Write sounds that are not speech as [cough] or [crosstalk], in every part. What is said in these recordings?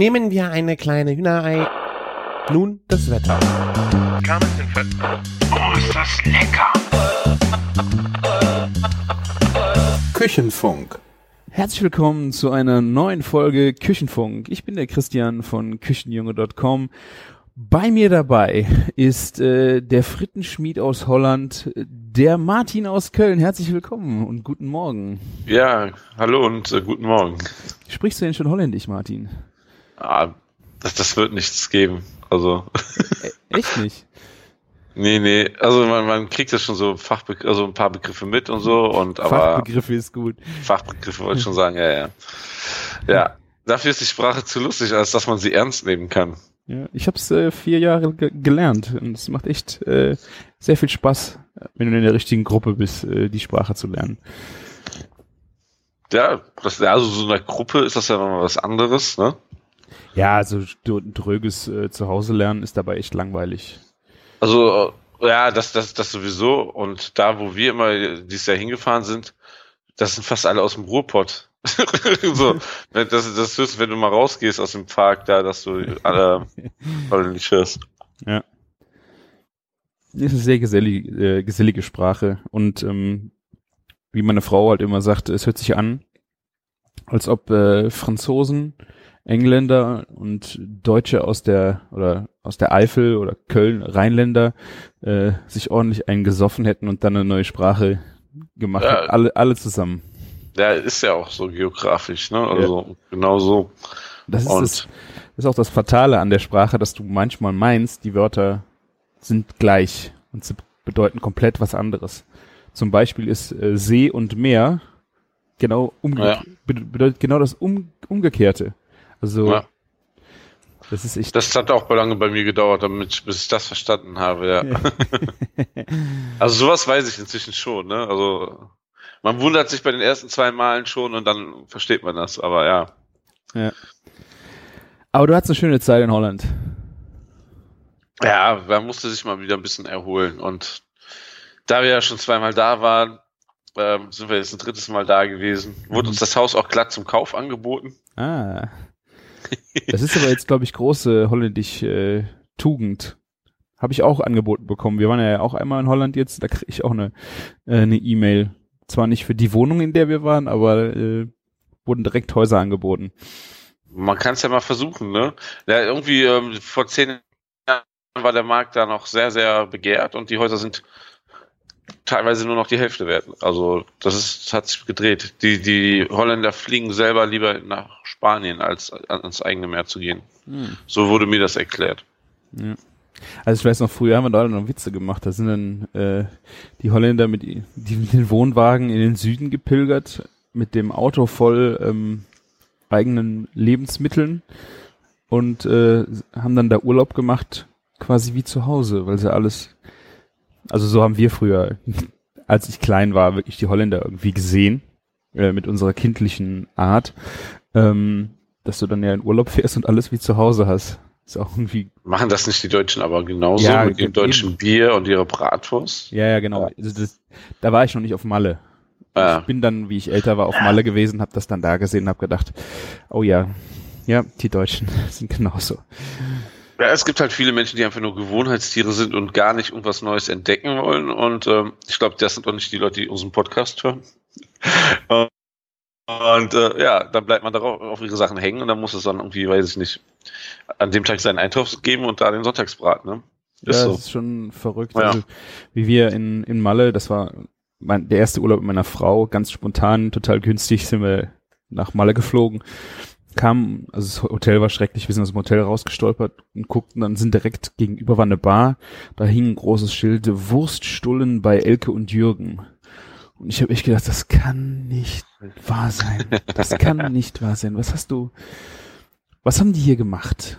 Nehmen wir eine kleine Hühnerei. Nun das Wetter. Oh, ist das lecker! Küchenfunk. Herzlich willkommen zu einer neuen Folge Küchenfunk. Ich bin der Christian von Küchenjunge.com. Bei mir dabei ist äh, der Frittenschmied aus Holland, der Martin aus Köln. Herzlich willkommen und guten Morgen. Ja, hallo und äh, guten Morgen. Sprichst du denn schon holländisch, Martin? Ah, das, das wird nichts geben. Also, echt nicht? [laughs] nee, nee. Also man, man kriegt ja schon so Fachbegr also ein paar Begriffe mit und so und aber Fachbegriffe ist gut. Fachbegriffe wollte ich schon sagen, ja, ja. Ja, dafür ist die Sprache zu lustig, als dass man sie ernst nehmen kann. Ja, ich habe es äh, vier Jahre ge gelernt und es macht echt äh, sehr viel Spaß, wenn du in der richtigen Gruppe bist, äh, die Sprache zu lernen. Ja, das, also so in einer Gruppe ist das ja nochmal was anderes, ne? Ja, also du- ein dröges äh, Zuhause lernen ist dabei echt langweilig. Also, äh, ja, das, das, das sowieso. Und da, wo wir immer dieses Jahr hingefahren sind, das sind fast alle aus dem Ruhrpott. [laughs] so, wenn das, das ist, wenn du mal rausgehst aus dem Park, da, dass du alle, [laughs] alle nicht hörst. Es ist eine sehr gesellig, äh, gesellige Sprache und ähm, wie meine Frau halt immer sagt, es hört sich an, als ob äh, Franzosen, Engländer und Deutsche aus der oder aus der Eifel oder Köln, Rheinländer äh, sich ordentlich eingesoffen hätten und dann eine neue Sprache gemacht Ja. hätten. Alle, alle zusammen. Ja, ist ja auch so geografisch, ne? Also, genau so. Das ist, das, das ist auch das Fatale an der Sprache, dass du manchmal meinst, die Wörter sind gleich und sie bedeuten komplett was anderes. Zum Beispiel ist äh, See und Meer genau umge Ja. be bedeutet genau das um umgekehrte. Also Ja. das ist echt. Das hat auch lange bei mir gedauert, damit, bis ich das verstanden habe, ja. [laughs] Also sowas weiß ich inzwischen schon, ne? Also man wundert sich bei den ersten zwei Malen schon und dann versteht man das, aber ja. Aber du hattest eine schöne Zeit in Holland. Ja, man musste sich mal wieder ein bisschen erholen. Und da wir ja schon zweimal da waren, ähm, sind wir jetzt ein drittes Mal da gewesen. Wurde uns das Haus auch glatt zum Kauf angeboten. Ah. Das ist aber jetzt, glaube ich, große holländisch äh, Tugend. Habe ich auch angeboten bekommen. Wir waren ja auch einmal in Holland jetzt, da kriege ich auch eine äh, eine E-Mail. Zwar nicht für die Wohnung, in der wir waren, aber äh, wurden direkt Häuser angeboten. Man kann es ja mal versuchen, ne? Ja, irgendwie ähm, vor zehn Jahren war der Markt da noch sehr, sehr begehrt und die Häuser sind teilweise nur noch die Hälfte wert. Also das ist, hat sich gedreht. Die, die Holländer fliegen selber lieber nach Spanien, als ans eigene Meer zu gehen. So wurde mir das erklärt. Also ich weiß noch, früher haben wir da noch Witze gemacht. Da sind dann äh, die Holländer mit, die, mit den Wohnwagen in den Süden gepilgert, mit dem Auto voll ähm, eigenen Lebensmitteln und äh, haben dann da Urlaub gemacht, quasi wie zu Hause, weil sie alles, also so haben wir früher, [laughs] als ich klein war, wirklich die Holländer irgendwie gesehen, äh, mit unserer kindlichen Art, ähm, dass du dann ja in Urlaub fährst und alles wie zu Hause hast. Ist auch irgendwie Machen das nicht die Deutschen aber genauso Ja, mit dem eben. deutschen Bier und ihrer Bratwurst? Ja, ja, genau. Also das, da war ich noch nicht auf Malle. Ah, Ich bin dann, wie ich älter war, auf Malle gewesen, habe das dann da gesehen, habe gedacht, oh ja, ja, die Deutschen [laughs] sind genauso. Ja, es gibt halt viele Menschen, die einfach nur Gewohnheitstiere sind und gar nicht irgendwas Neues entdecken wollen. Und ähm, ich glaube, das sind doch nicht die Leute, die unseren Podcast hören. Und äh, ja, dann bleibt man darauf auf ihre Sachen hängen und dann muss es dann irgendwie, weiß ich nicht, an dem Tag seinen Eintopf geben und da den Sonntagsbrat, ne? Ist ja, so. das ist schon verrückt. Ja. Also, wie wir in, in Malle, das war mein, der erste Urlaub mit meiner Frau, ganz spontan, total günstig, sind wir nach Malle geflogen. Kam, also das Hotel war schrecklich, wir sind aus dem Hotel rausgestolpert und guckten, dann sind direkt gegenüber war eine Bar, da hing ein großes Schild, Wurststullen bei Elke und Jürgen. Und ich habe echt gedacht, das kann nicht wahr sein. Das kann [laughs] nicht wahr sein. Was hast du, was haben die hier gemacht?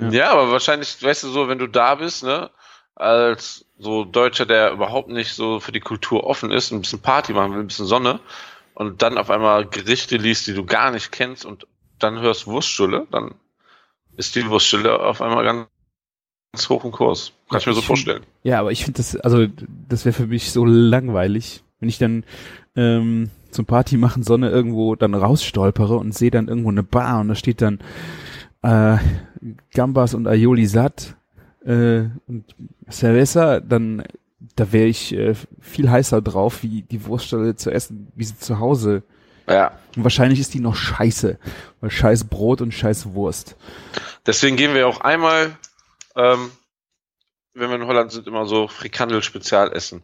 Ja. Ja. aber wahrscheinlich, weißt du, so, wenn du da bist, ne, als so Deutscher, der überhaupt nicht so für die Kultur offen ist, ein bisschen Party machen will, ein bisschen Sonne und dann auf einmal Gerichte liest, die du gar nicht kennst und dann hörst Wurststulle, dann ist die Wurststulle auf einmal ganz, ganz hoch im Kurs. Kann ich mir so vorstellen. Ja, aber ich finde das, also das wäre für mich so langweilig, wenn ich dann ähm, zum Party machen Sonne irgendwo dann rausstolpere und sehe dann irgendwo eine Bar und da steht dann äh, Gambas und Aioli satt äh, und Cerveza, dann da wäre ich äh, viel heißer drauf, wie die Wurststelle zu essen, wie sie zu Hause. Ja. Und wahrscheinlich ist die noch scheiße, weil scheiß Brot und scheiß Wurst. Deswegen gehen wir auch einmal, ähm, wenn wir in Holland sind, immer so Frikandel-Spezial essen.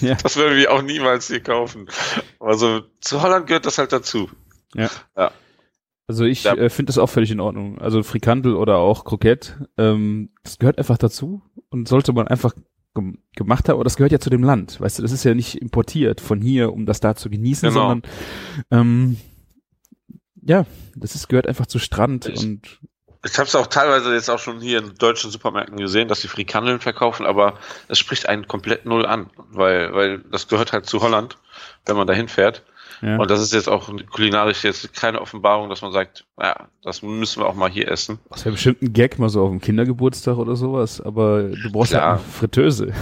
Ja. Das würden wir auch niemals hier kaufen. Also zu Holland gehört das halt dazu. Ja. Ja. Also ich Ja. äh, finde das auch völlig in Ordnung. Also Frikandel oder auch Kroket, ähm, das gehört einfach dazu und sollte man einfach gemacht haben. Aber das gehört ja zu dem Land. Weißt du, das ist ja nicht importiert von hier, um das da zu genießen, Genau. sondern ähm, ja, das ist, gehört einfach zu Strand Ich- und Ich habe es auch teilweise jetzt auch schon hier in deutschen Supermärkten gesehen, dass sie Frikandeln verkaufen, aber es spricht einen komplett null an, weil, weil das gehört halt zu Holland, wenn man dahin fährt. Ja. Und das ist jetzt auch kulinarisch jetzt keine Offenbarung, dass man sagt, ja, das müssen wir auch mal hier essen. Das wäre bestimmt ein Gag mal so auf dem Kindergeburtstag oder sowas, aber du brauchst ja Klar. eine Fritteuse.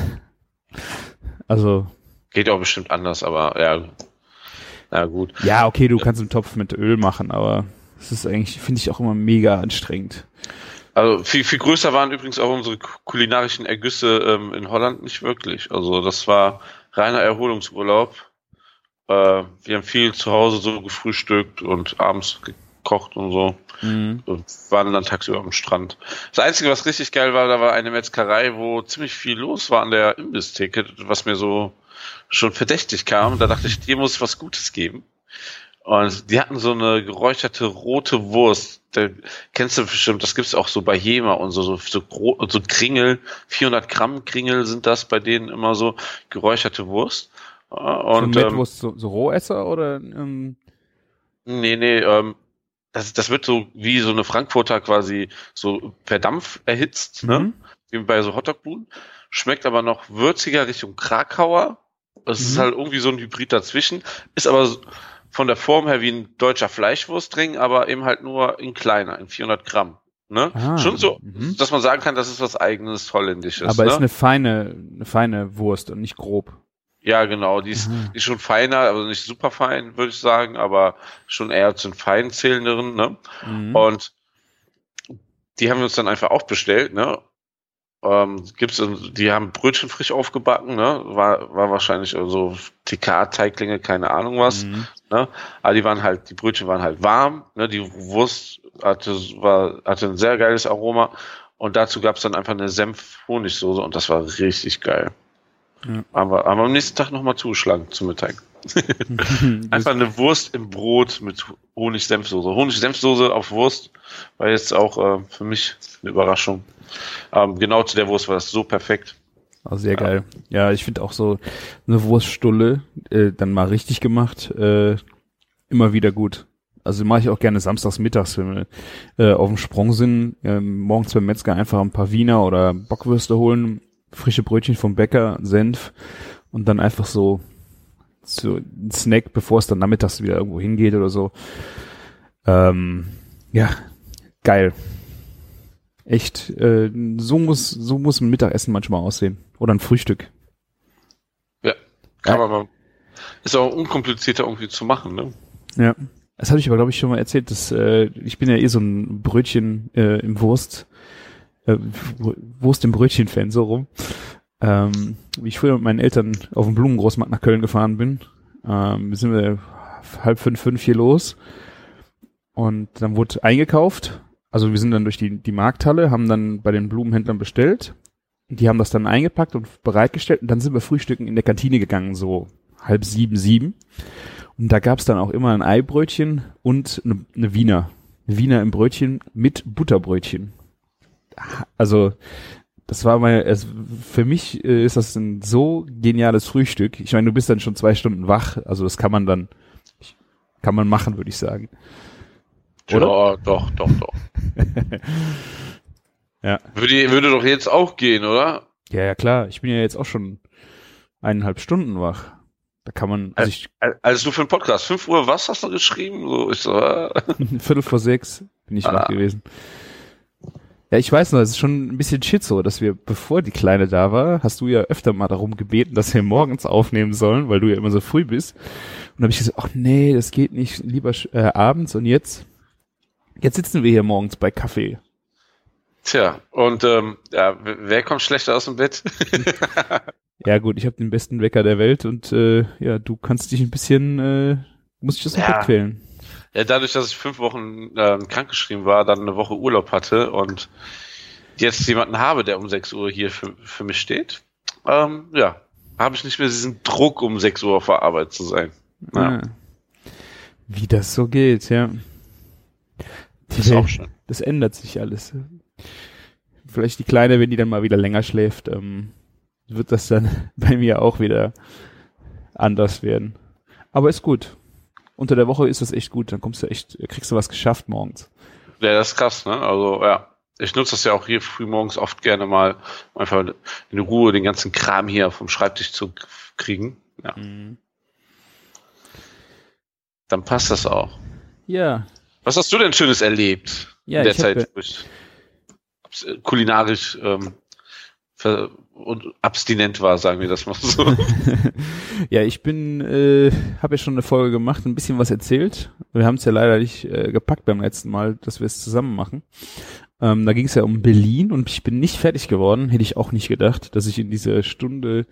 Also, Geht auch bestimmt anders, aber ja, na gut. ja, okay, du kannst einen Topf mit Öl machen, aber das ist eigentlich, finde ich auch immer mega anstrengend. Also viel, viel größer waren übrigens auch unsere ku- kulinarischen Ergüsse ähm, in Holland nicht wirklich. Also das war reiner Erholungsurlaub. Äh, wir haben viel zu Hause so gefrühstückt und abends gekocht und so. und waren dann tagsüber am Strand. Das Einzige, was richtig geil war, da war eine Metzgerei, wo ziemlich viel los war an der Imbisstheke, was mir so schon verdächtig kam. Da dachte ich, dir muss was Gutes geben. Und die hatten so eine geräucherte rote Wurst. Da, kennst du bestimmt, das gibt's auch so bei Jema und so, so, so, so Kringel, 400 Gramm Kringel sind das bei denen immer so, geräucherte Wurst. Und, so ähm, Mettwurst, so, so Rohesser oder ähm, Nee, nee, ähm, das, das wird so wie so eine Frankfurter quasi so per Dampf erhitzt, ne? Mhm. Wie bei so Hotdogbuden. Schmeckt aber noch würziger Richtung Krakauer. Es ist Mhm. halt irgendwie so ein Hybrid dazwischen. Ist aber so- von der Form her wie ein deutscher Fleischwurstring, aber eben halt nur in kleiner, in 400 Gramm. Ne? Ah, Schon so, mhm. dass man sagen kann, das ist was eigenes Holländisches. aber ne? ist eine feine, eine feine Wurst und nicht grob. Ja, genau. Die ist, Mhm. die ist schon feiner, also nicht super fein, würde ich sagen, aber schon eher zu den fein zählenderen, ne? Mhm. Und die haben wir uns dann einfach auch bestellt, ne? Ähm, gibt's, die haben Brötchen frisch aufgebacken, ne? War, war wahrscheinlich so TK-Teiglinge, keine Ahnung was, Mhm. ne? Aber die waren halt, die Brötchen waren halt warm, ne? Die Wurst hatte, war, hatte ein sehr geiles Aroma. Und dazu gab's dann einfach eine Senf-Honigsoße und das war richtig geil. Ja. Haben wir am nächsten Tag nochmal zugeschlagen zum Mittag. [laughs] Einfach eine Wurst im Brot mit Honig-Senfsoße. Honig-Senfsoße auf Wurst war jetzt auch äh, für mich eine Überraschung. Ähm, genau zu der Wurst war das so perfekt. Oh, sehr geil. Ja, ich finde auch so eine Wurststulle, äh, dann mal richtig gemacht, äh, immer wieder gut. Also mache ich auch gerne samstags mittags, wenn wir äh, auf dem Sprung sind, ähm, morgens beim Metzger einfach ein paar Wiener oder Bockwürste holen, frische Brötchen vom Bäcker, Senf und dann einfach so so ein Snack, bevor es dann nachmittags wieder irgendwo hingeht oder so. Ähm, ja, geil. Echt, äh, so muss so muss ein Mittagessen manchmal aussehen oder ein Frühstück. Ja, kann Ja. man mal. Ist auch unkomplizierter irgendwie zu machen, ne? Ja. Das habe ich aber, glaube ich, schon mal erzählt. Dass, äh, ich bin ja eh so ein Brötchen äh, im Wurst, äh, W- Wurst im Brötchen-Fan, so rum. Ähm, wie ich früher mit meinen Eltern auf dem Blumengroßmarkt nach Köln gefahren bin, ähm, sind wir halb fünf, fünf hier los. Und dann wurde eingekauft. Also wir sind dann durch die, die Markthalle, haben dann bei den Blumenhändlern bestellt. Die haben das dann eingepackt und bereitgestellt. Und dann sind wir frühstücken in der Kantine gegangen, so halb sieben, sieben. Und da gab's dann auch immer ein Eibrötchen und eine, eine Wiener. Eine Wiener im Brötchen mit Butterbrötchen. Also, das war mal, es, für mich äh, ist das ein so geniales Frühstück. Ich meine, du bist dann schon zwei Stunden wach, also das kann man dann, kann man machen, würde ich sagen. Oder? Ja, doch, doch, doch. [laughs] Ja. Würde, würde doch jetzt auch gehen, oder? Ja, ja, klar. Ich bin ja jetzt auch schon eineinhalb Stunden wach. Da kann man, also ich, Also nur für den Podcast. 5 Uhr, was hast du geschrieben? So, ich so, Viertel vor sechs bin ich Ah. wach gewesen. Ja, ich weiß noch, es ist schon ein bisschen shit so, dass wir, bevor die Kleine da war, hast du ja öfter mal darum gebeten, dass wir morgens aufnehmen sollen, weil du ja immer so früh bist. Und dann habe ich gesagt, ach nee, das geht nicht, lieber äh, abends. Und jetzt, jetzt sitzen wir hier morgens bei Kaffee. Tja, und ähm, ja, wer kommt schlechter aus dem Bett? [laughs] ja gut, ich habe den besten Wecker der Welt und äh, ja, du kannst dich ein bisschen, äh, musst dich das ja. Bett quälen. Ja, dadurch, dass ich fünf Wochen ähm, krankgeschrieben war, dann eine Woche Urlaub hatte und jetzt jemanden habe, der um 6 Uhr hier für, für mich steht, ähm, ja, habe ich nicht mehr diesen Druck, um 6 Uhr auf der Arbeit zu sein. Ja. Ah. Wie das so geht, ja. Das ist auch schön. Das ändert sich alles. Vielleicht die Kleine, wenn die dann mal wieder länger schläft, ähm, wird das dann [laughs] bei mir auch wieder anders werden. Aber ist gut. Unter der Woche ist das echt gut. Dann kommst du echt, kriegst du was geschafft morgens. Ja, das ist krass, ne? Also, ja. Ich nutze das ja auch hier früh morgens oft gerne mal, um einfach in Ruhe den ganzen Kram hier vom Schreibtisch zu kriegen. Ja. Mhm. Dann passt das auch. Ja. Was hast du denn Schönes erlebt ja, in der Zeit, wo ich kulinarisch ähm, und abstinent war, sagen wir das mal so. [laughs] ja, ich bin, äh, habe ja schon eine Folge gemacht, ein bisschen was erzählt. Wir haben es ja leider nicht äh, gepackt beim letzten Mal, dass wir es zusammen machen. Ähm, da ging es ja um Berlin und ich bin nicht fertig geworden. Hätte ich auch nicht gedacht, dass ich in dieser Stunde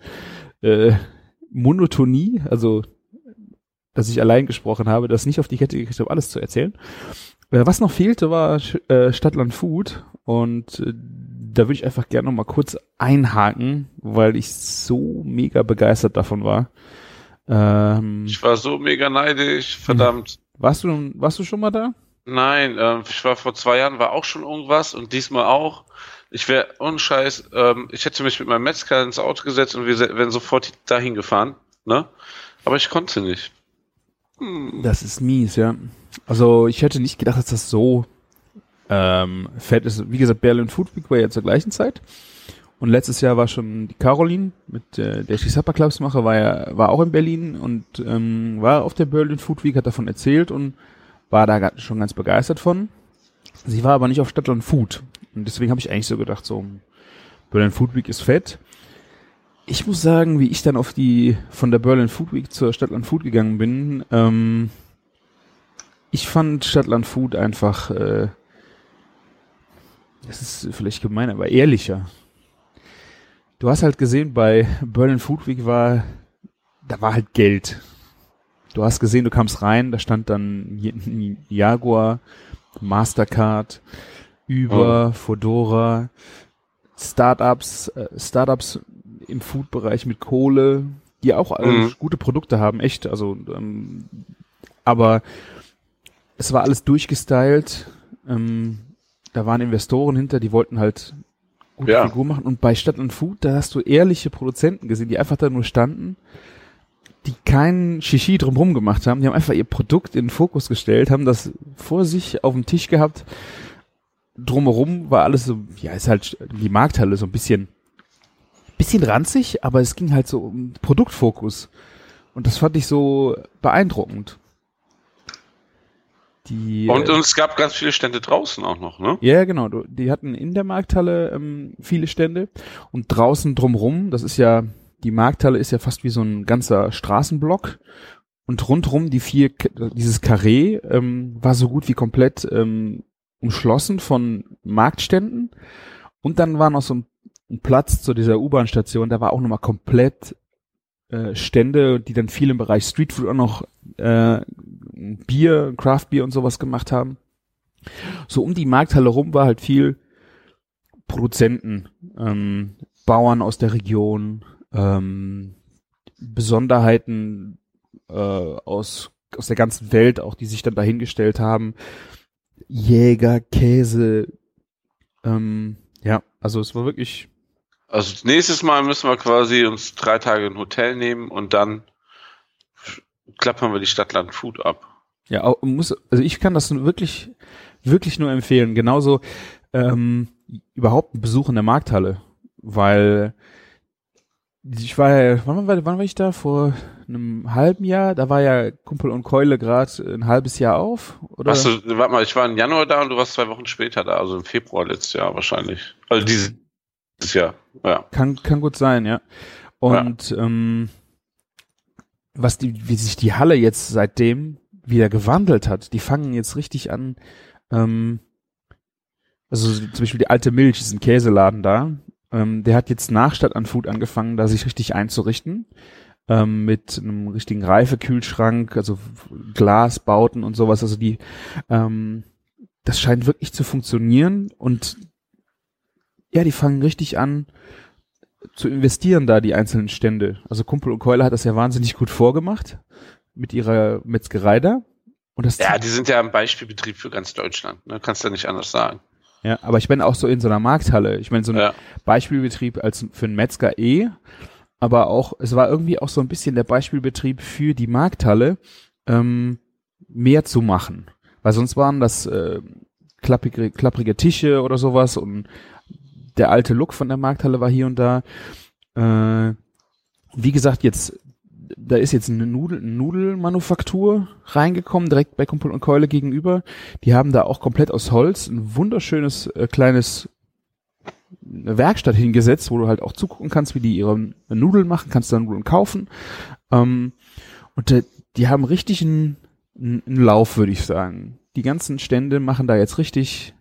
äh, Monotonie, also dass ich allein gesprochen habe, das nicht auf die Kette gekriegt habe, alles zu erzählen. Äh, was noch fehlte, war äh, Stadtland Food und äh, da würde ich einfach gerne noch mal kurz einhaken, weil ich so mega begeistert davon war. Ähm, ich war so mega neidisch, verdammt. Warst du, warst du schon mal da? Nein, ähm, ich war vor zwei Jahren, war auch schon irgendwas und diesmal auch. Ich wäre unscheiß, ähm, ich hätte mich mit meinem Metzger ins Auto gesetzt und wir wären sofort dahin gefahren, ne? Aber ich konnte nicht. Hm. Das ist mies, ja. Also ich hätte nicht gedacht, dass das so ähm, fett ist. Wie gesagt, Berlin Food Week war ja zur gleichen Zeit. Und letztes Jahr war schon die Caroline, mit äh, der ich die Supper Clubs mache, war ja, war auch in Berlin und ähm, war auf der Berlin Food Week, hat davon erzählt und war da schon ganz begeistert von. Sie war aber nicht auf Stadtland Food. Und deswegen habe ich eigentlich so gedacht, so Berlin Food Week ist fett. Ich muss sagen, wie ich dann auf die von der Berlin Food Week zur Stadtland Food gegangen bin, ähm, ich fand Stadtland Food einfach, äh, das ist vielleicht gemein, aber ehrlicher. Du hast halt gesehen, bei Berlin Food Week war, da war halt Geld. Du hast gesehen, du kamst rein, da stand dann Jaguar, Mastercard, Uber, oh. Fodora, Startups, äh, Startups im Food-Bereich mit Kohle, die auch mhm. gute Produkte haben, echt. Also, ähm, aber es war alles durchgestylt. Ähm, da waren Investoren hinter, die wollten halt gute ja. Figur machen. Und bei Stadt und Food, da hast du ehrliche Produzenten gesehen, die einfach da nur standen, die keinen Shishi drumherum gemacht haben. Die haben einfach ihr Produkt in den Fokus gestellt, haben das vor sich auf dem Tisch gehabt. Drumherum war alles so, ja, ist halt die Markthalle so ein bisschen bisschen ranzig, aber es ging halt so um Produktfokus. Und das fand ich so beeindruckend. Die, und, und es gab ganz viele Stände draußen auch noch, ne? Ja, genau. Die hatten in der Markthalle ähm, viele Stände und draußen drumrum, das ist ja, die Markthalle ist ja fast wie so ein ganzer Straßenblock und rundrum die vier, dieses Karree ähm, war so gut wie komplett ähm, umschlossen von Marktständen und dann war noch so ein ein Platz zu dieser U-Bahn-Station, da war auch nochmal komplett äh, Stände, die dann viel im Bereich Streetfood auch noch äh, Bier, Craft-Bier und sowas gemacht haben. So um die Markthalle rum war halt viel Produzenten, ähm, Bauern aus der Region, ähm, Besonderheiten äh, aus, aus der ganzen Welt, auch die sich dann dahingestellt haben. Jäger, Käse, ähm, ja, also es war wirklich also nächstes Mal müssen wir quasi uns drei Tage ein Hotel nehmen und dann klappern wir die Stadtland Food ab. Ja, auch, muss, also ich kann das wirklich, wirklich nur empfehlen. Genauso ähm, überhaupt ein Besuch in der Markthalle, weil ich war ja, wann war, wann war ich da? Vor einem halben Jahr? Da war ja Kumpel und Keule gerade ein halbes Jahr auf, oder? Du, warte mal, ich war im Januar da und du warst zwei Wochen später da, also im Februar letztes Jahr wahrscheinlich. Also dieses, dieses Jahr, ja. Kann, kann gut sein, ja. Und ähm, was die, wie sich die Halle jetzt seitdem wieder gewandelt hat, die fangen jetzt richtig an, ähm, also zum Beispiel die alte Milch, ist ein Käseladen da, ähm, der hat jetzt nach Stadt an Food angefangen, da sich richtig einzurichten. Ähm, mit einem richtigen Reifekühlschrank, also Glasbauten und sowas. Also die, ähm, das scheint wirklich zu funktionieren und ja, die fangen richtig an zu investieren da, die einzelnen Stände. Also Kumpel und Keule hat das ja wahnsinnig gut vorgemacht mit ihrer Metzgerei da. Und das Ja, die sind ja ein Beispielbetrieb für ganz Deutschland, ne? Kannst du ja nicht anders sagen. Ja, aber ich bin auch so in so einer Markthalle. Ich meine, so ein Ja. Beispielbetrieb als für einen Metzger eh, aber auch, es war irgendwie auch so ein bisschen der Beispielbetrieb für die Markthalle, ähm, mehr zu machen. Weil sonst waren das äh, klapprige, klapprige Tische oder sowas und der alte Look von der Markthalle war hier und da. Äh, wie gesagt, jetzt, da ist jetzt eine Nudel, Nudelmanufaktur reingekommen, direkt bei Kumpel und Keule gegenüber. Die haben da auch komplett aus Holz ein wunderschönes äh, kleines eine Werkstatt hingesetzt, wo du halt auch zugucken kannst, wie die ihre Nudeln machen, kannst dann Nudeln kaufen. Ähm, und äh, die haben richtig einen einen Lauf, würde ich sagen. Die ganzen Stände machen da jetzt richtig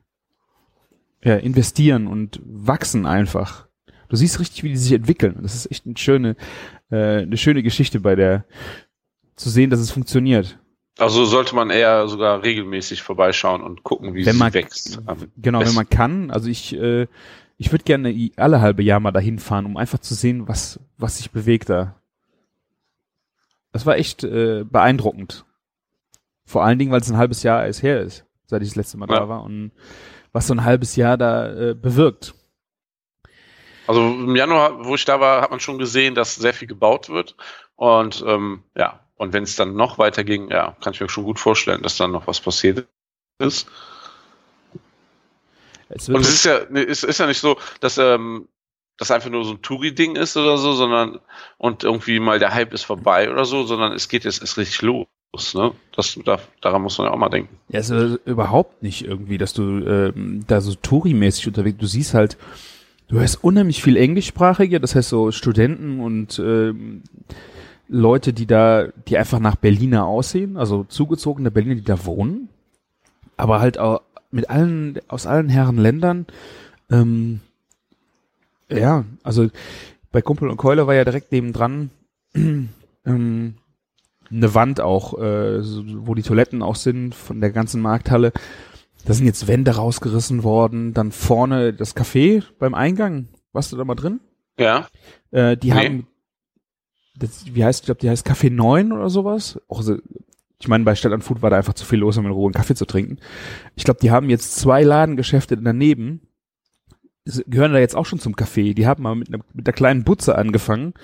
ja, investieren und wachsen einfach. Du siehst richtig, wie die sich entwickeln. Das ist echt eine schöne, äh, eine schöne Geschichte bei der zu sehen, dass es funktioniert. Also sollte man eher sogar regelmäßig vorbeischauen und gucken, wie Wenn sie man- wächst. Genau, wenn Besten. man kann. Also ich, äh, ich würde gerne alle halbe Jahr mal dahin fahren, um einfach zu sehen, was, was sich bewegt da. Das war echt äh, beeindruckend. Vor allen Dingen, weil es ein halbes Jahr erst her ist, seit ich das letzte Mal Ja. da war und was so ein halbes Jahr da äh, bewirkt. Also im Januar, wo ich da war, hat man schon gesehen, dass sehr viel gebaut wird. Und ähm, ja, und wenn es dann noch weiter ging, ja, kann ich mir schon gut vorstellen, dass dann noch was passiert ist. Es Und es ist ja, es ist ja nicht so, dass ähm, das einfach nur so ein Touri-Ding ist oder so, sondern und irgendwie mal der Hype ist vorbei oder so, sondern es geht jetzt erst richtig los. Ne? Das, da, daran muss man ja auch mal denken. Ja, ist überhaupt nicht irgendwie, dass du ähm, da so Touri-mäßig unterwegs, du siehst halt, du hast unheimlich viel Englischsprachige, das heißt so Studenten und ähm, Leute, die da, die einfach nach Berliner aussehen, also zugezogene Berliner, die da wohnen, aber halt auch mit allen, aus allen Herren Ländern, ähm, ja, also bei Kumpel und Keule war ja direkt nebendran [clears throat] ähm, eine Wand auch, äh, wo die Toiletten auch sind von der ganzen Markthalle. Da sind jetzt Wände rausgerissen worden. Dann vorne das Café beim Eingang. Warst du da mal drin? Ja, Äh, die Nee. haben, das, wie heißt, ich glaube, die heißt Café 9 oder sowas. Auch ich meine, bei Stadt an Food war da einfach zu viel los, um in Ruhe einen Kaffee zu trinken. Ich glaube, die haben jetzt zwei Ladengeschäfte daneben. Sie gehören da jetzt auch schon zum Café. Die haben mal mit einer, mit einer kleinen Butze angefangen.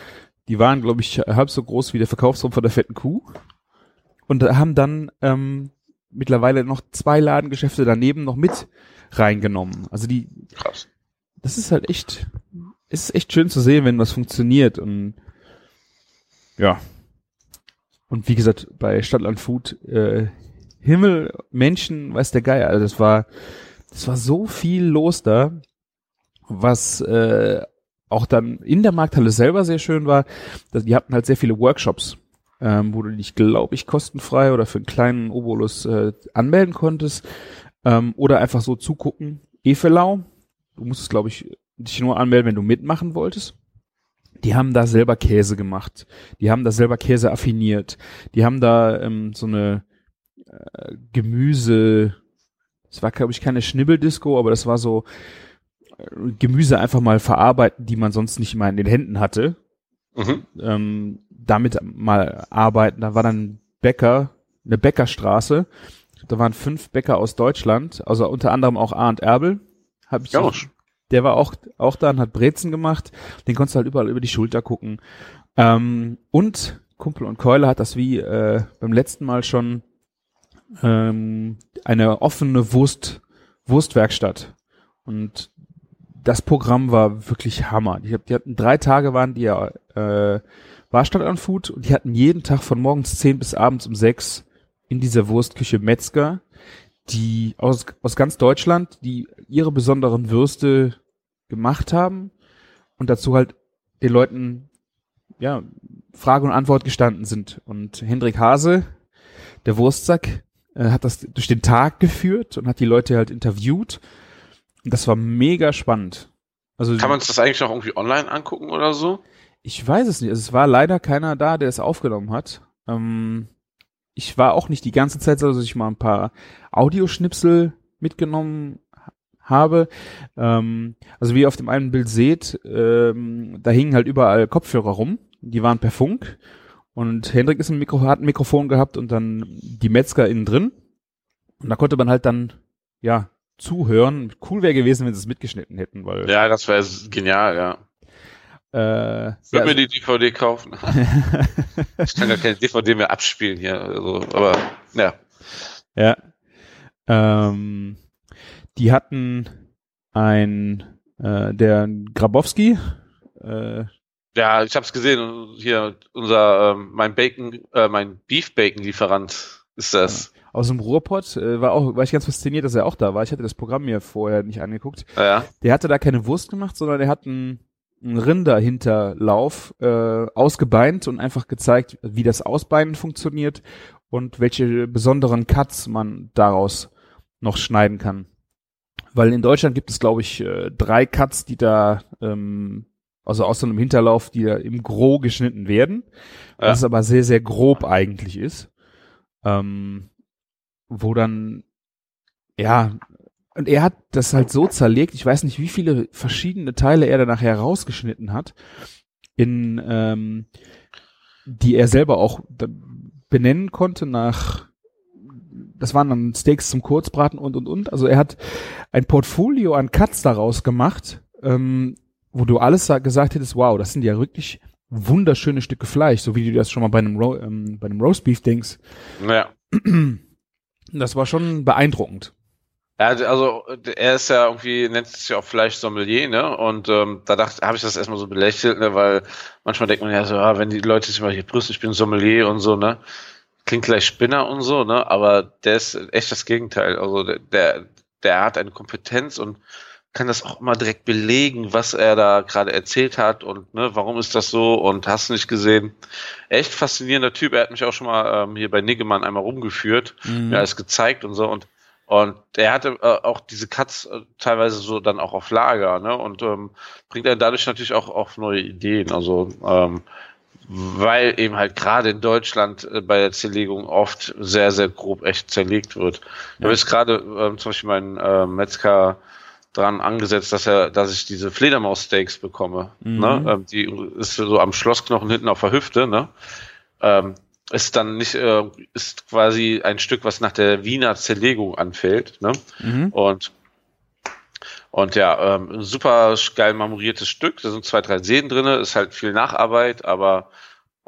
Die waren, glaube ich, halb so groß wie der Verkaufsraum von der fetten Kuh. Und haben dann ähm, mittlerweile noch zwei Ladengeschäfte daneben noch mit reingenommen. Also die, krass. das ist halt echt, es ist echt schön zu sehen, wenn was funktioniert und ja. Und wie gesagt, bei Stadtland Food, äh, Himmel, Menschen, weiß der Geier, also das war, das war so viel los da, was äh, auch dann in der Markthalle selber sehr schön war. Dass, die hatten halt sehr viele Workshops, ähm, wo du dich, glaube ich, kostenfrei oder für einen kleinen Obolus äh, anmelden konntest ähm, oder einfach so zugucken. Efelau, du musstest, glaube ich, dich nur anmelden, wenn du mitmachen wolltest. Die haben da selber Käse gemacht. Die haben da selber Käse affiniert. Die haben da ähm, so eine äh, Gemüse, es war, glaube ich, keine Schnibbeldisco, aber das war so Gemüse einfach mal verarbeiten, die man sonst nicht mal in den Händen hatte. Mhm. Ähm, damit mal arbeiten. Da war dann ein Bäcker, eine Bäckerstraße. Da waren fünf Bäcker aus Deutschland, also unter anderem auch Arndt Erbel. Hab ich Ja, der war auch, auch da und hat Brezen gemacht. Den konntest du halt überall über die Schulter gucken. Ähm, und Kumpel und Keule hat das wie äh, beim letzten Mal schon ähm, eine offene Wurst, Wurstwerkstatt. Und das Programm war wirklich Hammer. Die, die hatten drei Tage waren die ja äh, Warstadt an Food und die hatten jeden Tag von morgens zehn bis abends um sechs in dieser Wurstküche Metzger, die aus, aus ganz Deutschland, die ihre besonderen Würste gemacht haben und dazu halt den Leuten ja Frage und Antwort gestanden sind. Und Hendrik Hase, der Wurstsack, äh, hat das durch den Tag geführt und hat die Leute halt interviewt. Das war mega spannend. Also Kann man sich das eigentlich noch irgendwie online angucken oder so? ich weiß es nicht. Also es war leider keiner da, der es aufgenommen hat. Ähm, ich war auch nicht die ganze Zeit dass ich mal ein paar Audioschnipsel mitgenommen habe. Ähm, also wie ihr auf dem einen Bild seht, ähm, da hingen halt überall Kopfhörer rum. Die waren per Funk. Und Hendrik ist ein Mikro, hat ein Mikrofon gehabt und dann die Metzger innen drin. Und da konnte man halt dann, ja, zuhören. Cool wäre gewesen, wenn sie es mitgeschnitten hätten, weil. Ja, das wäre genial, ja. Äh, Ich würde ja, mir die DVD kaufen. [laughs] ich kann gar keine DVD mehr abspielen hier. Also, aber ja. Ja. Ähm, die hatten ein, äh, der Grabowski, äh, Ja, ich habe es gesehen. Hier unser ähm, mein Bacon, äh, mein Beef Bacon Lieferant ist das. Aus dem Ruhrpott, äh, war auch, war ich ganz fasziniert, dass er auch da war. Ich hatte das Programm mir vorher nicht angeguckt. Ja. ja. Der hatte da keine Wurst gemacht, sondern der hat einen, einen Rinderhinterlauf äh, ausgebeint und einfach gezeigt, wie das Ausbeinen funktioniert und welche besonderen Cuts man daraus noch schneiden kann. Weil in Deutschland gibt es, glaube ich, äh, drei Cuts, die da, ähm, also aus so einem Hinterlauf, die da im Gro geschnitten werden, Ja. was aber sehr, sehr grob eigentlich ist. Ähm, wo dann, ja, und er hat das halt so zerlegt, ich weiß nicht, wie viele verschiedene Teile er da nachher rausgeschnitten hat, in, ähm, die er selber auch benennen konnte nach, das waren dann Steaks zum Kurzbraten und, und, und. Also er hat ein Portfolio an Cuts daraus gemacht, ähm, wo du alles sa- gesagt hättest, wow, das sind ja wirklich wunderschöne Stücke Fleisch, so wie du das schon mal bei einem, Ro ähm, bei einem Roastbeef denkst. ja. [clears throat] [clears throat] Das war schon beeindruckend. Ja, also er ist ja irgendwie, nennt sich ja auch Fleischsommelier, ne? Und ähm, da dachte, habe ich das erstmal so belächelt, ne? Weil manchmal denkt man ja so, ah, wenn die Leute sich mal hier brüsten, ich bin Sommelier und so, ne? Klingt gleich Spinner und so, ne? Aber der ist echt das Gegenteil. Also der, der hat eine Kompetenz und kann das auch immer direkt belegen, was er da gerade erzählt hat und ne, warum ist das so und hast du nicht gesehen. Echt faszinierender Typ. Er hat mich auch schon mal ähm, hier bei Niggemann einmal rumgeführt, Mhm. mir alles gezeigt und so und und er hatte äh, auch diese Cuts äh, teilweise so dann auch auf Lager, ne? Und ähm, bringt er dadurch natürlich auch auf neue Ideen. Also ähm, weil eben halt gerade in Deutschland äh, bei der Zerlegung oft sehr, sehr grob echt zerlegt wird. Ich habe jetzt gerade ähm, zum Beispiel meinen äh, Metzger dran angesetzt, dass er, dass ich diese Fledermaus-Steaks bekomme. Mhm. Ne? Ähm, die ist so am Schlossknochen hinten auf der Hüfte, ne? Ähm, ist dann nicht, äh, ist quasi ein Stück, was nach der Wiener Zerlegung anfällt, ne? Mhm. Und und ja, ähm, ein super geil marmoriertes Stück. Da sind zwei, drei Seen drinne, ist halt viel Nacharbeit, aber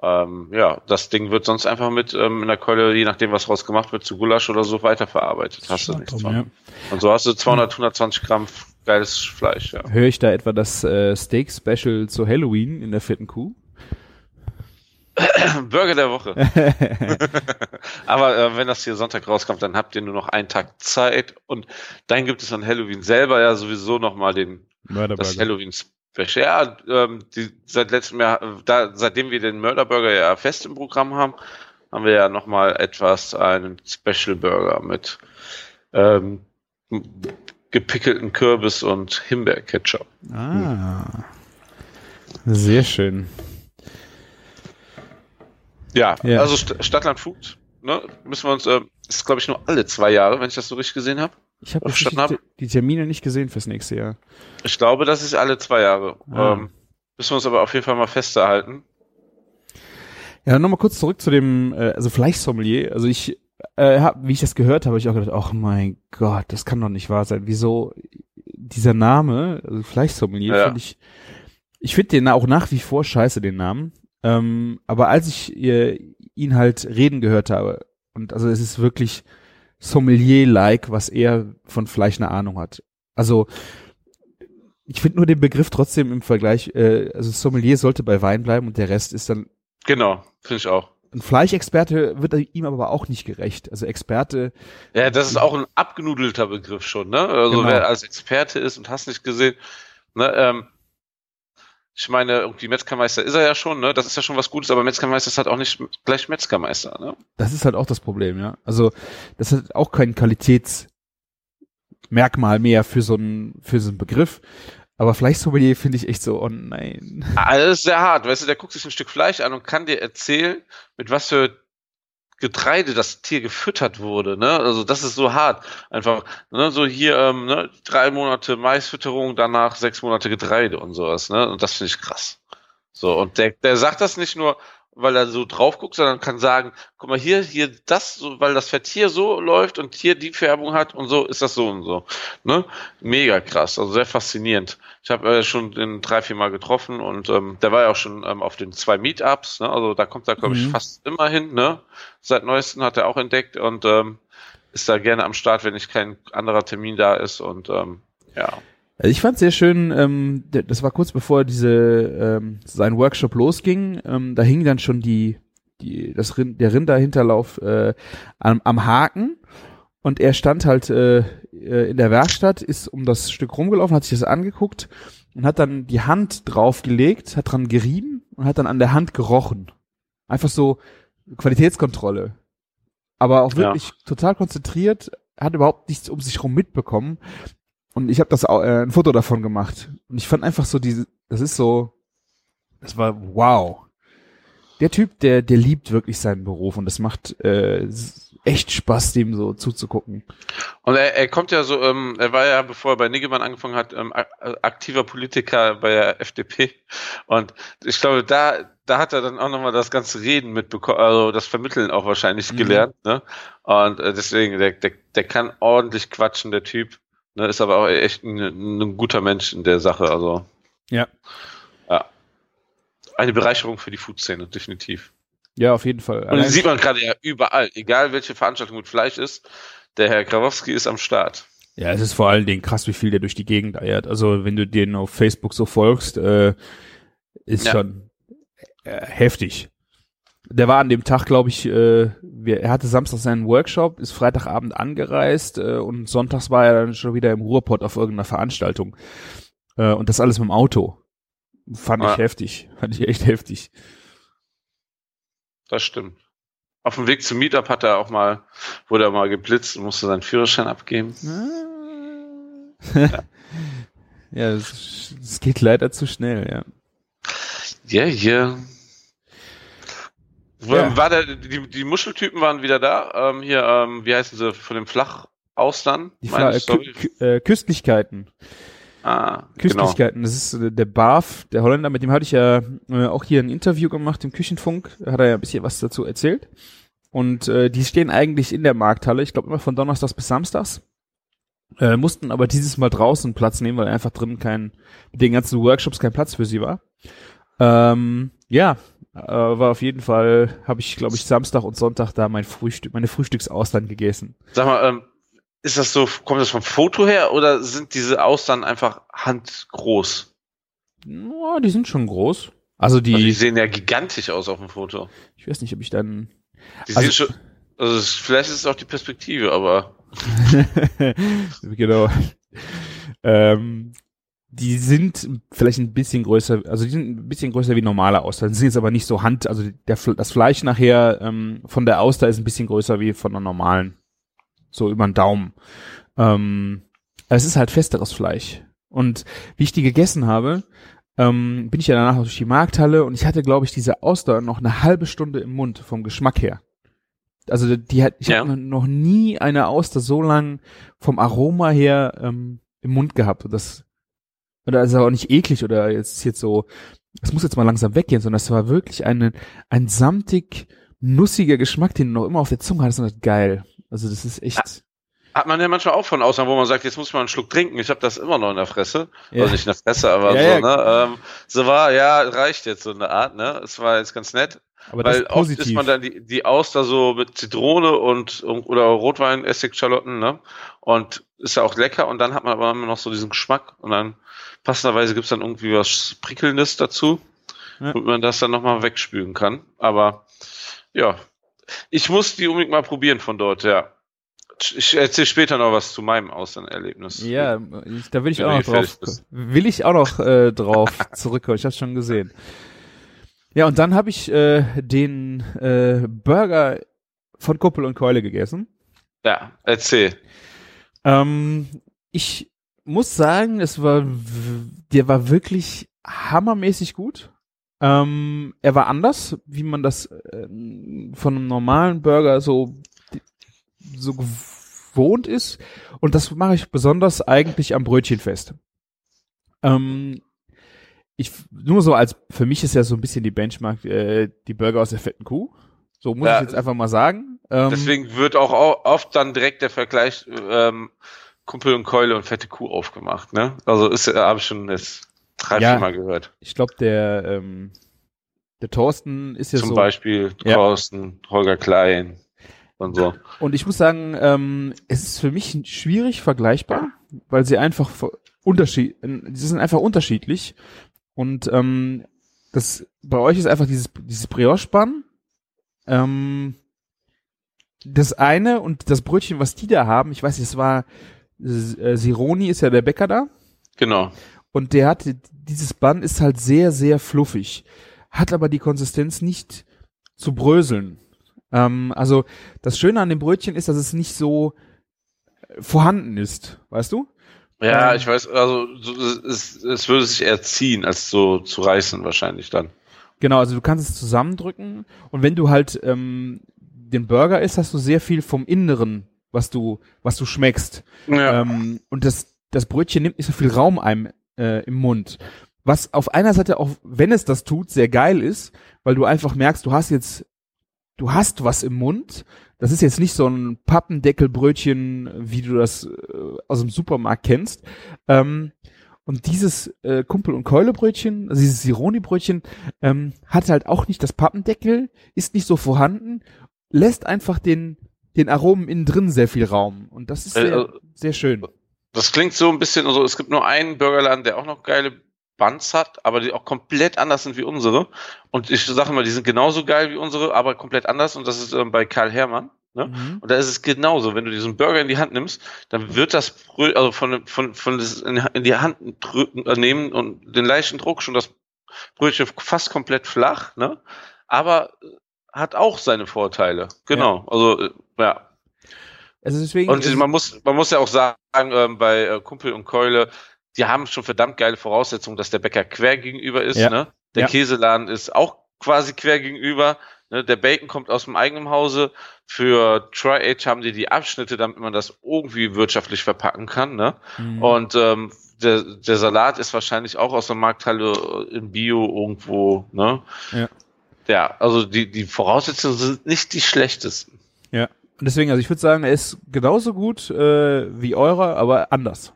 ähm, ja, das Ding wird sonst einfach mit ähm, in der Keule, je nachdem, was raus gemacht wird, zu Gulasch oder so weiterverarbeitet. Hast du nichts von. Ja. Und so hast du 200, 120 Gramm geiles Fleisch, ja. Höre ich da etwa das äh, Steak Special zu Halloween in der vierten Kuh? [clears throat] Burger der Woche. [laughs] Aber äh, wenn das hier Sonntag rauskommt, dann habt ihr nur noch einen Tag Zeit und dann gibt es an Halloween selber ja sowieso nochmal den das. Halloween Special. Ja, ähm, die, seit letztem Jahr, da, seitdem wir den Mörderburger ja fest im Programm haben, haben wir ja nochmal etwas, einen Special Burger mit ähm, gepickelten Kürbis und Himbeerketchup. Ah. Sehr schön. Ja, Ja. also St Stadtland Food, ne, müssen wir uns, äh, ist glaube ich nur alle zwei Jahre, wenn ich das so richtig gesehen habe. Ich habe Verstanden die, Termine nicht gesehen fürs nächste Jahr. Ich glaube, das ist alle zwei Jahre. Ah. Ähm, müssen wir uns aber auf jeden Fall mal festhalten. Ja, nochmal kurz zurück zu dem, äh, also Fleischsommelier. Also ich, äh, hab, wie ich das gehört habe, hab ich auch gedacht, ach mein Gott, das kann doch nicht wahr sein. Wieso dieser Name, also Fleischsommelier, Ja. finde ich, ich finde den auch nach wie vor scheiße, den Namen. Ähm, aber als ich äh, ihn halt reden gehört habe, und also es ist wirklich Sommelier-like, was er von Fleisch eine Ahnung hat. Also ich finde nur den Begriff trotzdem im Vergleich, äh, also Sommelier sollte bei Wein bleiben und der Rest ist dann. Genau, finde ich auch. Ein Fleischexperte wird ihm aber auch nicht gerecht. Also Experte. Ja, das ist auch ein abgenudelter Begriff schon, ne? Also Genau. wer als Experte ist und hast nicht gesehen, ne, ähm, ich meine, irgendwie Metzgermeister ist er ja schon, ne? Das ist ja schon was Gutes, aber Metzgermeister ist halt auch nicht gleich Metzgermeister, ne? Das ist halt auch das Problem, ja. Also das hat auch kein Qualitätsmerkmal mehr für so einen für so einen Begriff. Aber Fleischsommelier finde ich echt so, oh nein. Alles ist sehr hart, weißt du, der guckt sich ein Stück Fleisch an und kann dir erzählen, mit was für Getreide das Tier gefüttert wurde, ne? Also das ist so hart. Einfach, ne, so hier, ähm, ne, drei Monate Maisfütterung, danach sechs Monate Getreide und sowas, ne? Und das finde ich krass. So, und der, der sagt das nicht nur, weil er so drauf guckt, sondern kann sagen, guck mal, hier, hier das, so, weil das Fett hier so läuft und hier die Färbung hat und so ist das so und so. Ne? Mega krass, also sehr faszinierend. Ich habe äh, schon den drei, vier Mal getroffen und ähm, der war ja auch schon ähm, auf den zwei Meetups, ne? Also da kommt er, glaube ich, Mhm. fast immer hin, ne? Seit neuestem hat er auch entdeckt und ähm, ist da gerne am Start, wenn nicht kein anderer Termin da ist und ähm, ja. Also ich fand sehr schön, ähm, das war kurz bevor diese ähm, sein Workshop losging, ähm, da hing dann schon die, die das Rind, der Rinderhinterlauf äh, am, am Haken und er stand halt äh, äh, in der Werkstatt, ist um das Stück rumgelaufen, hat sich das angeguckt und hat dann die Hand draufgelegt, hat dran gerieben und hat dann an der Hand gerochen. Einfach so Qualitätskontrolle. Aber auch Ja. wirklich total konzentriert, hat überhaupt nichts um sich rum mitbekommen. Und ich habe das äh, ein Foto davon gemacht. Und ich fand einfach so diese, das ist so, das war wow. Der Typ, der, der liebt wirklich seinen Beruf und das macht äh, echt Spaß, dem so zuzugucken. Und er, er kommt ja so, ähm, er war ja, bevor er bei Niggemann angefangen hat, ähm, ak- äh, aktiver Politiker bei der FDP. Und ich glaube, da, da hat er dann auch nochmal das ganze Reden mitbekommen, also das Vermitteln auch wahrscheinlich Mhm. gelernt. Ne? Und äh, deswegen, der, der, der kann ordentlich quatschen, der Typ. Ne? Ist aber auch echt ein, ein guter Mensch in der Sache. Also Ja. ja. Eine Bereicherung für die Food-Szene, definitiv. Ja, auf jeden Fall. Und das sieht man gerade ja überall, egal welche Veranstaltung mit Fleisch ist. Der Herr Krawowski ist am Start. Ja, es ist vor allen Dingen krass, wie viel der durch die Gegend eiert. Also wenn du den auf Facebook so folgst, äh, ist Ja. schon äh, heftig. Der war an dem Tag, glaube ich, äh, wir, er hatte Samstag seinen Workshop, ist Freitagabend angereist äh, und sonntags war er dann schon wieder im Ruhrpott auf irgendeiner Veranstaltung. Äh, und das alles mit dem Auto. Fand Ja. ich heftig. Fand ich echt heftig. Das stimmt. Auf dem Weg zum Meetup hat er auch mal, wurde er mal geblitzt und musste seinen Führerschein abgeben. [laughs] ja, es, es geht leider zu schnell, ja. Ja, ja. Wo- Ja. War der, die, die Muscheltypen waren wieder da. Ähm, hier, ähm, wie heißen sie, von dem Flachaustern? Die ich, äh. Kü Kü äh, Küstlichkeiten. Ah, genau. Küstlichkeiten, das ist äh, der Barf, der Holländer, mit dem hatte ich ja äh, auch hier ein Interview gemacht im Küchenfunk, da hat er ja ein bisschen was dazu erzählt. Und äh, die stehen eigentlich in der Markthalle, ich glaube immer von Donnerstags bis Samstags. Äh, mussten aber dieses Mal draußen Platz nehmen, weil einfach drin kein, mit den ganzen Workshops kein Platz für sie war. Ähm, ja, äh, war auf jeden Fall, habe ich, glaube ich, Samstag und Sonntag da mein Frühstück, meine Frühstücksaustern gegessen. Sag mal, ähm, ist das so, kommt das vom Foto her oder sind diese Austern einfach handgroß? Ja, die sind schon groß. Also die, Also die sehen ja gigantisch aus auf dem Foto. ich weiß nicht, ob ich dann Die Also- sehen schon, also es, vielleicht ist es auch die Perspektive, aber [laughs] genau. ähm, die sind vielleicht ein bisschen größer, also die sind ein bisschen größer wie normale Austern. Sind jetzt aber nicht so Hand, also der, das Fleisch nachher ähm, von der Auster ist ein bisschen größer wie von der normalen. So über den Daumen. Ähm, es ist halt festeres Fleisch. Und wie ich die gegessen habe, ähm, bin ich ja danach durch die Markthalle und ich hatte, glaube ich, diese Auster noch eine halbe Stunde im Mund vom Geschmack her. Also die hat, ich Ja. habe noch nie eine Auster so lang vom Aroma her ähm, im Mund gehabt. Und das oder ist auch nicht eklig oder jetzt jetzt so, das muss jetzt mal langsam weggehen, sondern das war wirklich eine, ein samtig nussiger Geschmack, den du noch immer auf der Zunge hattest und das ist geil. Also das ist echt. hat man ja manchmal auch von außen, wo man sagt, jetzt muss man einen Schluck trinken. Ich habe das immer noch in der Fresse. Ja. Also nicht in der Fresse, aber Ja, so, ne? Ähm, so war, ja, reicht jetzt so eine Art, ne? Es war jetzt ganz nett. Aber das Weil ist oft isst man dann die, die Auster so mit Zitrone und oder Rotwein, Essig, Schalotten, ne? Und ist ja auch lecker und dann hat man aber immer noch so diesen Geschmack und dann passenderweise gibt's dann irgendwie was Prickelndes dazu, Ja. damit man das dann nochmal wegspülen kann. Aber ja, ich muss die unbedingt mal probieren von dort, ja. Ich erzähle später noch was zu meinem Austernerlebnis. Ja, ich, da will ich Wenn auch noch drauf, will ich auch noch äh, drauf [laughs] zurückkommen. Ich habe schon gesehen. Ja, und dann habe ich äh, den äh, Burger von Kuppel und Keule gegessen. Ja, erzähl. Ähm, ich muss sagen, es war, der war wirklich hammermäßig gut. Ähm, er war anders, wie man das äh, von einem normalen Burger so so gewohnt ist. Und das mache ich besonders eigentlich am Brötchen fest. Ähm, ich nur so als für mich ist ja so ein bisschen die Benchmark äh, die Burger aus der fetten Kuh. So muss Ja, ich jetzt einfach mal sagen. Ähm, Deswegen wird auch au- oft dann direkt der Vergleich ähm, Kumpel und Keule und fette Kuh aufgemacht, ne? Also ist äh, habe ich schon jetzt drei, Ja. vier Mal gehört. ich glaube der ähm, der Thorsten ist ja Zum so Beispiel Ja. Thorsten, Holger Klein und so. Und ich muss sagen, ähm, es ist für mich schwierig vergleichbar, weil sie einfach unterschied, sie sind einfach unterschiedlich. Und ähm, das bei euch ist einfach dieses dieses Brioche-Bann. Ähm, das eine und das Brötchen, was die da haben, ich weiß nicht, es war Sironi ist ja der Bäcker da Genau. und der hat dieses Bann ist halt sehr sehr fluffig, hat aber die Konsistenz nicht zu bröseln. Ähm, also das Schöne an dem Brötchen ist, dass es nicht so äh, vorhanden ist, weißt du? Ja, Ähm. ich weiß, also so, es, es würde sich eher ziehen, als so zu reißen wahrscheinlich dann. Genau, also du kannst es zusammendrücken und wenn du halt ähm, den Burger isst, hast du sehr viel vom Inneren, was du was du schmeckst. Ja. Ähm, und das, das Brötchen nimmt nicht so viel Raum ein äh, im Mund. Was auf einer Seite auch, wenn es das tut, sehr geil ist, weil du einfach merkst, du hast jetzt, du hast was im Mund. Das ist jetzt nicht so ein Pappendeckelbrötchen, wie du das äh, aus dem Supermarkt kennst. Ähm, und dieses äh, Kumpel- und Keulebrötchen, also dieses Sironi-Brötchen, ähm, hat halt auch nicht das Pappendeckel, ist nicht so vorhanden, lässt einfach den, den Aromen innen drin sehr viel Raum. Und das ist Äh, sehr, äh, sehr schön. Das klingt so ein bisschen, also es gibt nur einen Burgerladen, der auch noch geile Buns hat, aber die auch komplett anders sind wie unsere. Und ich sage mal, die sind genauso geil wie unsere, aber komplett anders. Und das ist ähm, bei Karl Hermann. Ne? Mhm. Und da ist es genauso. Wenn du diesen Burger in die Hand nimmst, dann wird das Brö also von, von, von in die Hand äh, nehmen und den leichten Druck schon das Brötchen fast komplett flach, ne? Aber hat auch seine Vorteile. Genau. Also, äh, ja. Also deswegen. Und man muss, man muss ja auch sagen, ähm, bei äh, Kumpel und Keule, die haben schon verdammt geile Voraussetzungen, dass der Bäcker quer gegenüber ist. Ja. Ne? Der Ja. Käseladen ist auch quasi quer gegenüber. Ne? Der Bacon kommt aus dem eigenen Hause. Für Tri-Age haben die die Abschnitte, damit man das irgendwie wirtschaftlich verpacken kann. Ne? Mhm. Und ähm, der, der Salat ist wahrscheinlich auch aus der Markthalle im Bio irgendwo. Ne? Ja. Ja, also die, die Voraussetzungen sind nicht die schlechtesten. Und deswegen, also ich würde sagen, er ist genauso gut äh, wie eurer, aber anders.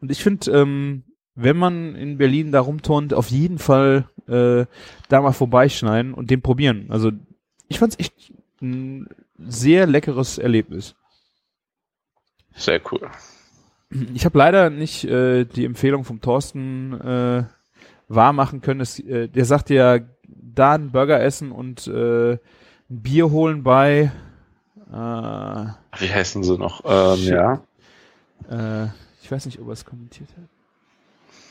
Und ich finde, ähm, wenn man in Berlin da rumturnt, auf jeden Fall äh, da mal vorbeischneiden und den probieren. Also ich fand's echt ein sehr leckeres Erlebnis. Sehr cool. Ich habe leider nicht äh, die Empfehlung vom Thorsten äh, wahr machen können. Es, äh, der sagte ja, da einen Burger essen und äh, ein Bier holen bei äh, Wie heißen sie noch? Ähm, ja. Äh, ich weiß nicht, ob er es kommentiert hat.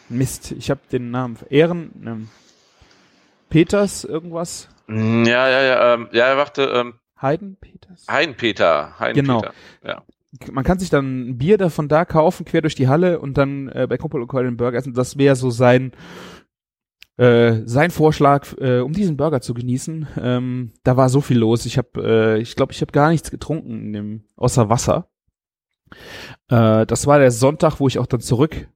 Mist, ich habe den Namen. Ehren. Ähm, Peters irgendwas? Mm, Ja, ja, ja, ähm, ja, warte, ähm, Heiden Peters? Heinpeter, Heinpeter. Genau. Ja. Man kann sich dann ein Bier davon da kaufen, quer durch die Halle und dann äh, bei Kumpel und Keul den Burger essen. Das wäre so sein äh, sein Vorschlag, äh, um diesen Burger zu genießen. Ähm, da war so viel los. Ich habe, äh, ich glaube, ich habe gar nichts getrunken in dem, außer Wasser. Äh, das war der Sonntag, wo ich auch dann zurück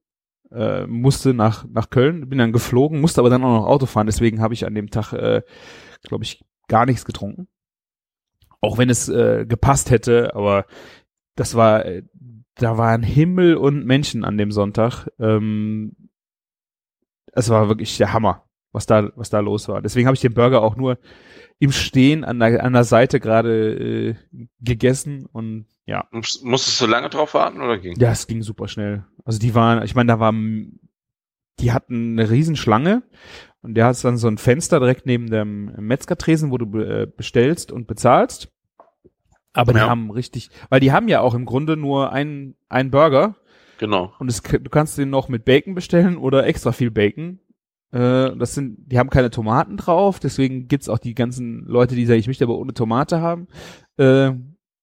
äh, musste nach nach Köln. Bin dann geflogen, musste aber dann auch noch Auto fahren. Deswegen habe ich an dem Tag, äh, glaube ich, gar nichts getrunken. Auch wenn es äh, gepasst hätte, aber das war, äh, da waren Himmel und Menschen an dem Sonntag. Ähm, es war wirklich der Hammer. was da, was da los war. Deswegen habe ich den Burger auch nur im Stehen an der, an der Seite gerade äh, gegessen und ja. Muss- Musstest du lange drauf warten oder ging? Ja, es ging super schnell. Also die waren, ich meine, da war, die hatten eine Riesenschlange und der hat dann so ein Fenster direkt neben dem Metzgertresen, wo du äh, bestellst und bezahlst. Aber die Ja. haben richtig, weil die haben ja auch im Grunde nur einen, einen Burger Genau. und es, du kannst den noch mit Bacon bestellen oder extra viel Bacon. Äh, das sind, die haben keine Tomaten drauf, deswegen gibt's auch die ganzen Leute, die sagen, ich möchte aber ohne Tomate haben. Äh,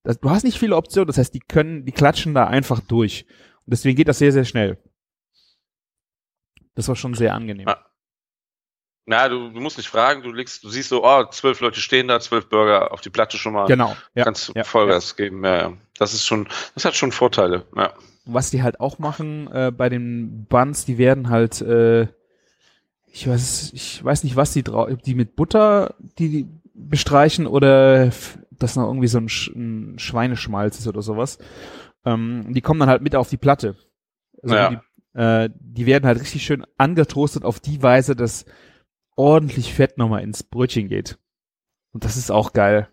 das, du hast nicht viele Optionen, das heißt, die können, die klatschen da einfach durch. Und deswegen geht das sehr, sehr schnell. Das war schon sehr angenehm. Ah. Na, du, du musst nicht fragen, du legst, du siehst so, oh, zwölf Leute stehen da, zwölf Burger auf die Platte schon mal. Genau. Ja. Kannst ja, Vollgas geben. Ja, ja. Das ist schon, das hat schon Vorteile. Ja. Was die halt auch machen äh, bei den Buns, die werden halt, äh, ich weiß, ich weiß nicht, was die drauf, die mit Butter, die, die bestreichen oder das noch irgendwie so ein, Sch ein Schweineschmalz ist oder sowas. Ähm, die kommen dann halt mit auf die Platte. Also Ja. die, äh, die werden halt richtig schön angetoastet auf die Weise, dass ordentlich Fett nochmal ins Brötchen geht. Und das ist auch geil.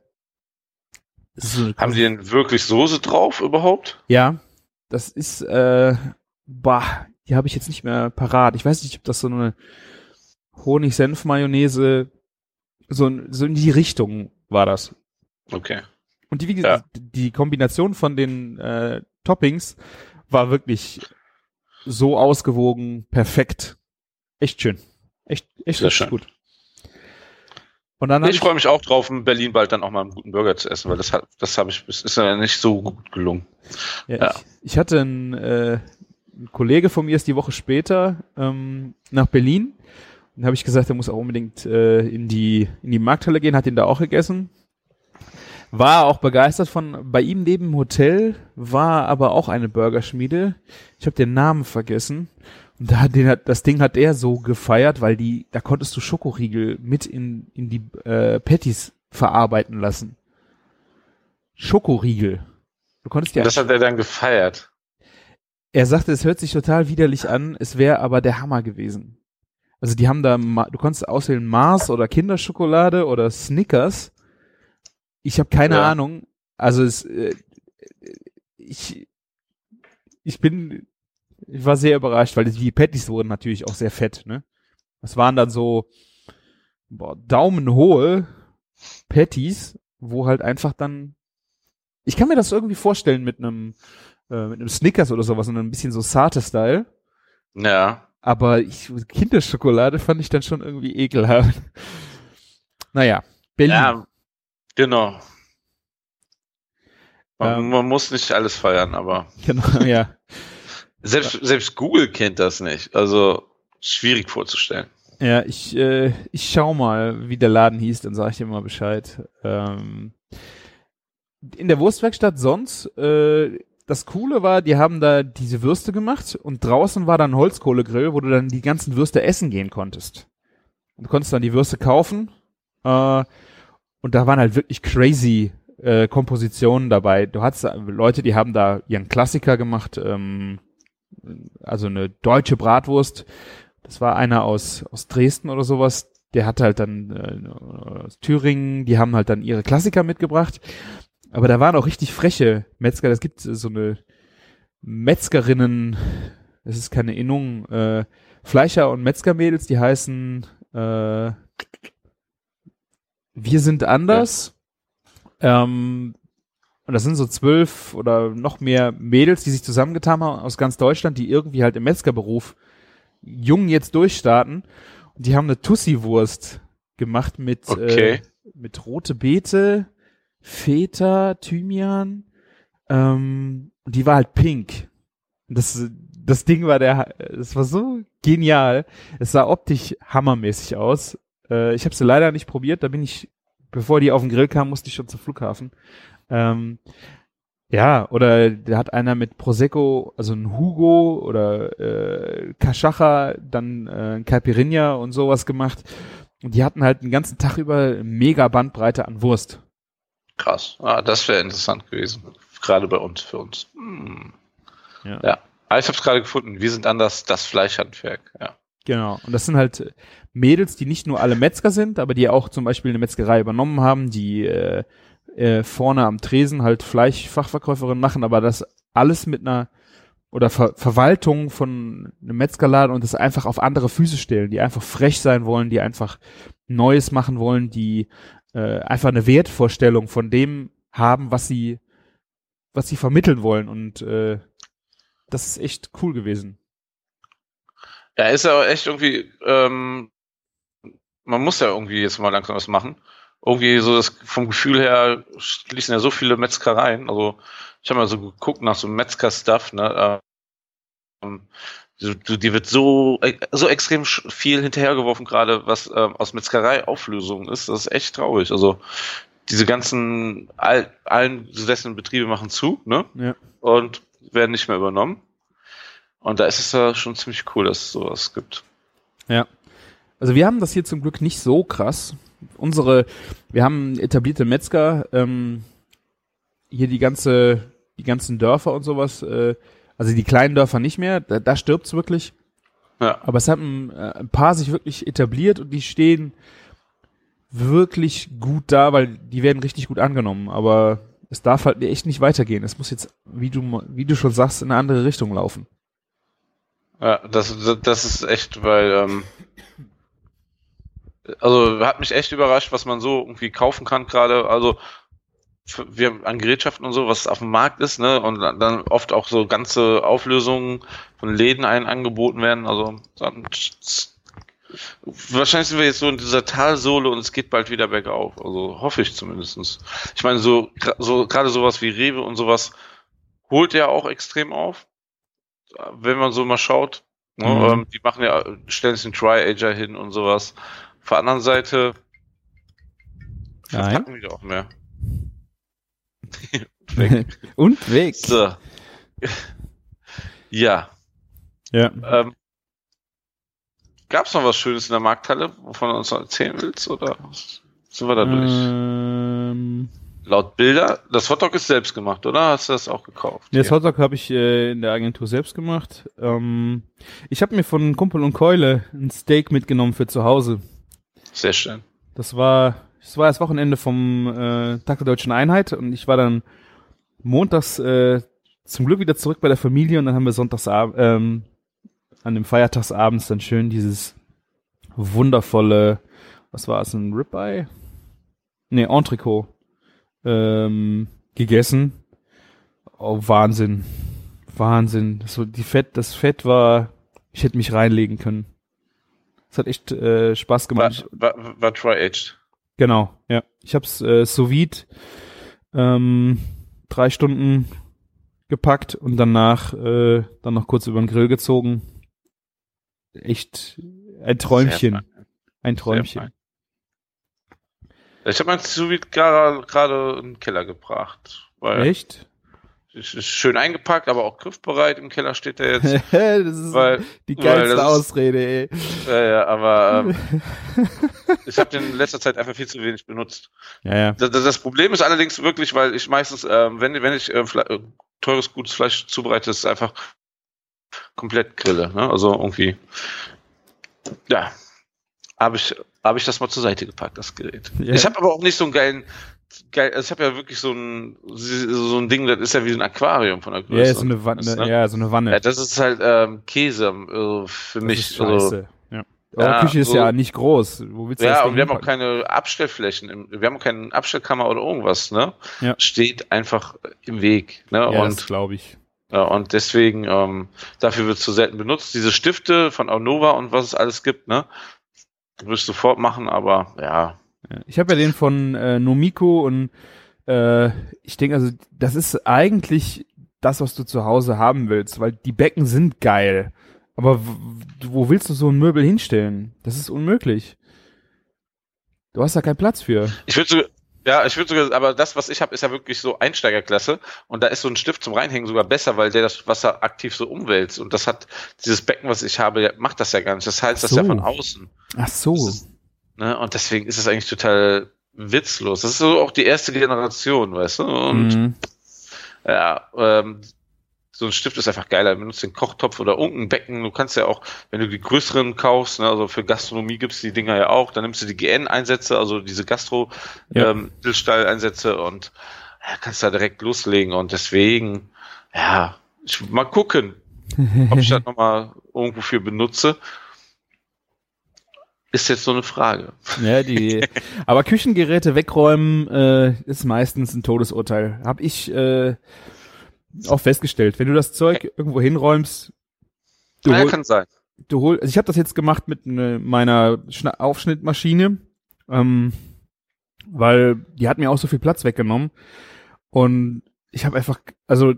Ist so Haben die denn wirklich Soße drauf überhaupt? ja, das ist, äh, bah, die habe ich jetzt nicht mehr parat. Ich weiß nicht, ob das so eine Honig-Senf-Mayonnaise, so, in- so in die Richtung war das. Okay. Und die, wie Ja. gesagt, die Kombination von den äh, Toppings war wirklich so ausgewogen, perfekt. Echt schön. Echt, echt Sehr schön. gut. Und dann Ich freue mich auch drauf, in Berlin bald dann auch mal einen guten Burger zu essen, weil das hat, das habe ich, das ist ja nicht so gut gelungen. Ja, Ja. Ich, ich hatte einen, äh, ein Kollege von mir ist die Woche später ähm, nach Berlin. Und habe ich gesagt, er muss auch unbedingt äh, in die in die Markthalle gehen, hat ihn da auch gegessen. War auch begeistert von, bei ihm neben dem Hotel war aber auch eine Burgerschmiede. Ich habe den Namen vergessen. Und da, den hat, das Ding hat er so gefeiert, weil die, da konntest du Schokoriegel mit in, in die äh, Patties verarbeiten lassen. Schokoriegel. Du konntest ja Das hat er dann gefeiert. er sagte, es hört sich total widerlich an, es wäre aber der Hammer gewesen. Also die haben da, du konntest auswählen Mars oder Kinderschokolade oder Snickers. Ich habe keine Ja. Ahnung. Also es, äh, ich, ich bin, ich war sehr überrascht, weil die Patties wurden natürlich auch sehr fett, ne? Das waren dann so boah, daumenhohe Patties, wo halt einfach dann, ich kann mir das irgendwie vorstellen mit einem äh, mit einem Snickers oder sowas und ein bisschen so Sarte-Style. Ja. Aber ich, Kinderschokolade fand ich dann schon irgendwie ekelhaft. Naja, Berlin. Ja, genau. Man, Ähm. man muss nicht alles feiern, aber [laughs] Genau, ja. Selbst, selbst Google kennt das nicht. Also schwierig vorzustellen. Ja, ich, äh, ich schau mal, wie der Laden hieß, dann sage ich dir mal Bescheid. Ähm, in der Wurstwerkstatt sonst, äh, das Coole war, die haben da diese Würste gemacht und draußen war dann Holzkohlegrill, wo du dann die ganzen Würste essen gehen konntest. Und du konntest dann die Würste kaufen äh, und da waren halt wirklich crazy äh, Kompositionen dabei. Du hattest da Leute, die haben da ihren Klassiker gemacht, ähm, also eine deutsche Bratwurst. Das war einer aus, aus Dresden oder sowas. Der hat halt dann äh, aus Thüringen, die haben halt dann ihre Klassiker mitgebracht. Aber da waren auch richtig freche Metzger. Es gibt so eine Metzgerinnen, es ist keine Innung, äh, Fleischer und Metzgermädels, die heißen äh, Wir sind anders. Ähm, und das sind so zwölf oder noch mehr Mädels, die sich zusammengetan haben aus ganz Deutschland, die irgendwie halt im Metzgerberuf jung jetzt durchstarten. Und die haben eine Tussi-Wurst gemacht mit, Okay. äh, mit rote Beete, Feta, Thymian. Ähm, und die war halt pink. Und Das, das Ding war der, es war so genial. Es sah optisch hammermäßig aus. Äh, ich habe sie leider nicht probiert. Da bin ich, bevor die auf den Grill kam, musste ich schon zum Flughafen. Ähm, ja, oder da hat einer mit Prosecco, also ein Hugo oder äh, Cachacha, dann äh, ein Caipirinha und sowas gemacht. Und die hatten halt den ganzen Tag über mega Bandbreite an Wurst. Krass. Ah, das wäre interessant gewesen. Gerade bei uns, für uns. Hm. Ja. ja. Ah, ich habe es gerade gefunden. Wir sind anders, das Fleischhandwerk. Ja. Genau. Und das sind halt Mädels, die nicht nur alle Metzger sind, aber die auch zum Beispiel eine Metzgerei übernommen haben, die äh, äh, vorne am Tresen halt Fleischfachverkäuferin machen, aber das alles mit einer oder Ver Verwaltung von einem Metzgerladen und das einfach auf andere Füße stellen, die einfach frech sein wollen, die einfach Neues machen wollen, die äh, einfach eine Wertvorstellung von dem haben, was sie was sie vermitteln wollen und äh, das ist echt cool gewesen. Ja, ist ja echt irgendwie, ähm, man muss ja irgendwie jetzt mal langsam was machen. Irgendwie so das vom Gefühl her schließen ja so viele Metzgereien. Also ich habe mal so geguckt nach so Metzger-Stuff, ne? Ähm, die, die wird so, so extrem viel hinterhergeworfen, gerade was ähm, aus Metzgerei-Auflösungen ist. Das ist echt traurig. Also diese ganzen all, allen besessenen Betriebe machen zu, ne? Ja. Und werden nicht mehr übernommen. Und da ist es ja schon ziemlich cool, dass es sowas gibt. Ja. Also wir haben das hier zum Glück nicht so krass. Unsere, wir haben etablierte Metzger, ähm, hier die ganze, die ganzen Dörfer und sowas, äh, also die kleinen Dörfer nicht mehr, da, da stirbt's wirklich. Ja. Aber es haben äh, ein paar sich wirklich etabliert und die stehen wirklich gut da, weil die werden richtig gut angenommen. Aber es darf halt echt nicht weitergehen. Es muss jetzt, wie du, wie du schon sagst, in eine andere Richtung laufen. Ja, das, das ist echt, weil, ähm, also hat mich echt überrascht, was man so irgendwie kaufen kann gerade. Also wir haben an Gerätschaften und so, was auf dem Markt ist, ne? Und dann oft auch so ganze Auflösungen von Läden ein angeboten werden. Also dann, wahrscheinlich sind wir jetzt so in dieser Talsohle und es geht bald wieder bergauf. Also hoffe ich zumindestens. Ich meine, so, so gerade sowas wie Rewe und sowas holt ja auch extrem auf wenn man so mal schaut. Ne, mhm. Ähm, die machen ja, stellen sich einen Tri-Ager hin und sowas. Auf der anderen Seite verpacken die auch mehr. [laughs] und weg. und weg. So. ja. Ja. Ähm, Gab es noch was Schönes in der Markthalle, wovon du uns noch erzählen willst? Oder sind wir da durch? Ähm, Laut Bilder, das Hotdog ist selbst gemacht, oder? Hast du das auch gekauft? Ja, das Hotdog habe ich äh, in der Agentur selbst gemacht. Ähm, ich habe mir von Kumpel und Keule ein Steak mitgenommen für zu Hause. Sehr schön. Das war, das war das Wochenende vom äh, Tag der Deutschen Einheit und ich war dann montags äh, zum Glück wieder zurück bei der Familie und dann haben wir sonntags ähm, an dem Feiertagsabends dann schön dieses wundervolle, was war es, ein Ribeye? Nee, Entrecot ähm, gegessen. Oh, Wahnsinn. Wahnsinn. So, die Fett, das Fett war, ich hätte mich reinlegen können. Es hat echt äh, Spaß gemacht. War, war, war Tri-Aged. Genau, ja. Ich hab's äh, sous vide ähm, drei Stunden gepackt und danach äh, dann noch kurz über den Grill gezogen. Echt ein Träumchen. Ein Träumchen. Ich habe mein sous gerade in den Keller gebracht. Echt? Ist schön eingepackt, aber auch griffbereit. Im Keller steht der jetzt. [laughs] das ist weil, die geilste weil Ausrede, ey. Ja, ja, aber ähm, [laughs] ich habe den in letzter Zeit einfach viel zu wenig benutzt. Ja, ja. Das, das Problem ist allerdings wirklich, weil ich meistens, ähm, wenn, wenn ich äh, teures, gutes Fleisch zubereite, ist es einfach komplett grille. Ne? Also irgendwie, ja, habe ich habe ich das mal zur Seite gepackt, das Gerät. Yeah. Ich habe aber auch nicht so einen geilen, geil, also ich habe ja wirklich so ein so ein Ding, das ist ja wie so ein Aquarium von der Größe. Ja, so eine Wanne. Ne? Ja, so eine Wanne. Ja, das ist halt ähm, Käse also für das mich. Ist scheiße. Also, ja. Eure ja, Küche ist so, ja nicht groß. Wo willst du ja, das und wir haben auch keine Abstellflächen. Wir haben auch keine Abstellkammer oder irgendwas. Ne? Ja. Steht einfach im Weg. Ne? Ja, und glaube ich. Ja, und deswegen, ähm, dafür wird es zu selten benutzt. Diese Stifte von Aunova und was es alles gibt, ne? Würde ich sofort machen, aber ja. Ich habe ja den von äh, Nomiko und äh, ich denke, also das ist eigentlich das, was du zu Hause haben willst, weil die Becken sind geil. Aber wo willst du so ein Möbel hinstellen? Das ist unmöglich. Du hast da keinen Platz für. Ich würde sogar, ja, ich würde sogar, aber das, was ich habe, ist ja wirklich so Einsteigerklasse und da ist so ein Stift zum Reinhängen sogar besser, weil der das Wasser aktiv so umwälzt und das hat dieses Becken, was ich habe, macht das ja gar nicht. Das heißt so. das ja von außen. Ach so. Ist, ne, und deswegen ist es eigentlich total witzlos. Das ist so auch die erste Generation, weißt du? Und mhm. ja, ähm, so ein Stift ist einfach geiler. Benutzt den Kochtopf oder irgendein Becken. Du kannst ja auch, wenn du die größeren kaufst, ne, also für Gastronomie gibt's die Dinger ja auch, dann nimmst du die GN-Einsätze, also diese Ja. Gastro-Stall-Einsätze und ja, kannst da direkt loslegen. Und deswegen, ja, ich mal gucken, [laughs] ob ich das nochmal irgendwo für benutze. Ist jetzt so eine Frage. Ja, die, [laughs] aber Küchengeräte wegräumen äh, ist meistens ein Todesurteil. Hab ich äh, auch festgestellt. Wenn du das Zeug irgendwo hinräumst, du, Ja, hol, kann sein. du hol, also ich habe das jetzt gemacht mit ne, meiner Schna Aufschnittmaschine, ähm, weil die hat mir auch so viel Platz weggenommen und ich habe einfach, also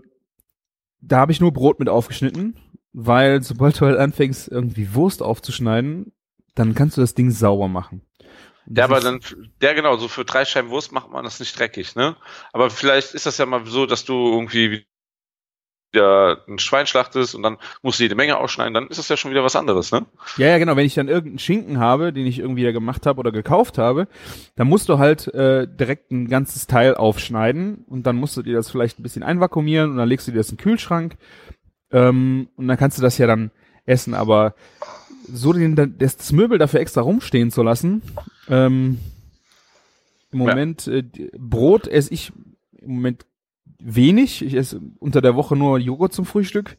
da habe ich nur Brot mit aufgeschnitten, weil sobald du halt anfängst irgendwie Wurst aufzuschneiden, dann kannst du das Ding sauber machen. Ja, aber dann, ja genau, so für drei Scheiben Wurst macht man das nicht dreckig, ne? Aber vielleicht ist das ja mal so, dass du irgendwie wieder ein Schwein schlachtest und dann musst du jede Menge ausschneiden, dann ist das ja schon wieder was anderes, ne? Ja, ja, genau. Wenn ich dann irgendeinen Schinken habe, den ich irgendwie da gemacht habe oder gekauft habe, dann musst du halt äh, direkt ein ganzes Teil aufschneiden und dann musst du dir das vielleicht ein bisschen einvakuumieren und dann legst du dir das in den Kühlschrank ähm, und dann kannst du das ja dann essen. Aber so den, das, Möbel dafür extra rumstehen zu lassen, ähm, im Ja. Moment äh, die- Brot esse ich im Moment wenig. Ich esse unter der Woche nur Joghurt zum Frühstück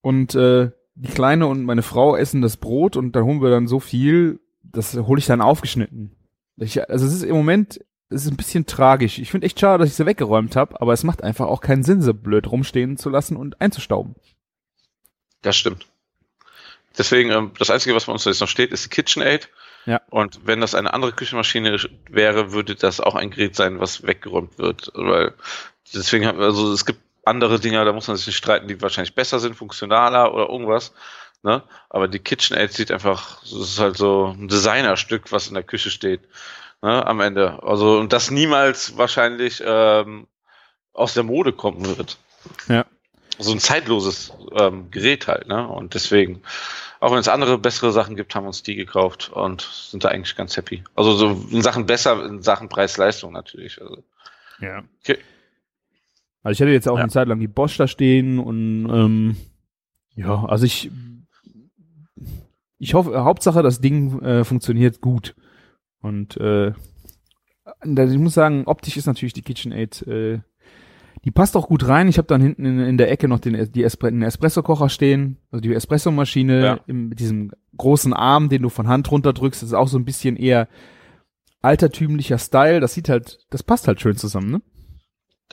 und äh, die Kleine und meine Frau essen das Brot und dann holen wir dann so viel, das hole ich dann aufgeschnitten. Ich, also es ist im Moment, es ist ein bisschen tragisch. Ich finde echt schade, dass ich sie weggeräumt habe, aber es macht einfach auch keinen Sinn, sie blöd rumstehen zu lassen und einzustauben. Das stimmt. Deswegen, ähm, das Einzige, was bei uns jetzt noch steht, ist die KitchenAid. Ja. Und wenn das eine andere Küchenmaschine wäre, würde das auch ein Gerät sein, was weggeräumt wird. Weil deswegen haben wir, also es gibt andere Dinger, da muss man sich nicht streiten, die wahrscheinlich besser sind, funktionaler oder irgendwas. Ne? Aber die KitchenAid sieht einfach, es ist halt so ein Designerstück, was in der Küche steht. Ne? Am Ende. Also, und das niemals wahrscheinlich ähm, aus der Mode kommen wird. Ja. So ein zeitloses ähm, Gerät halt, ne? Und deswegen, auch wenn es andere bessere Sachen gibt, haben wir uns die gekauft und sind da eigentlich ganz happy. Also so in Sachen besser, in Sachen Preis-Leistung natürlich. Also, Ja. Okay. Also ich hatte jetzt auch Ja. eine Zeit lang die Bosch da stehen und ähm, ja, also ich ich hoffe, Hauptsache das Ding äh, funktioniert gut. Und äh, da- ich muss sagen, optisch ist natürlich die KitchenAid, äh, die passt auch gut rein. Ich habe dann hinten in, in der Ecke noch den, die Espre den Espresso-Kocher stehen, also die Espressomaschine Ja. im- mit diesem großen Arm, den du von Hand runterdrückst. Das ist auch so ein bisschen eher altertümlicher Style. Das sieht halt, das passt halt schön zusammen, ne?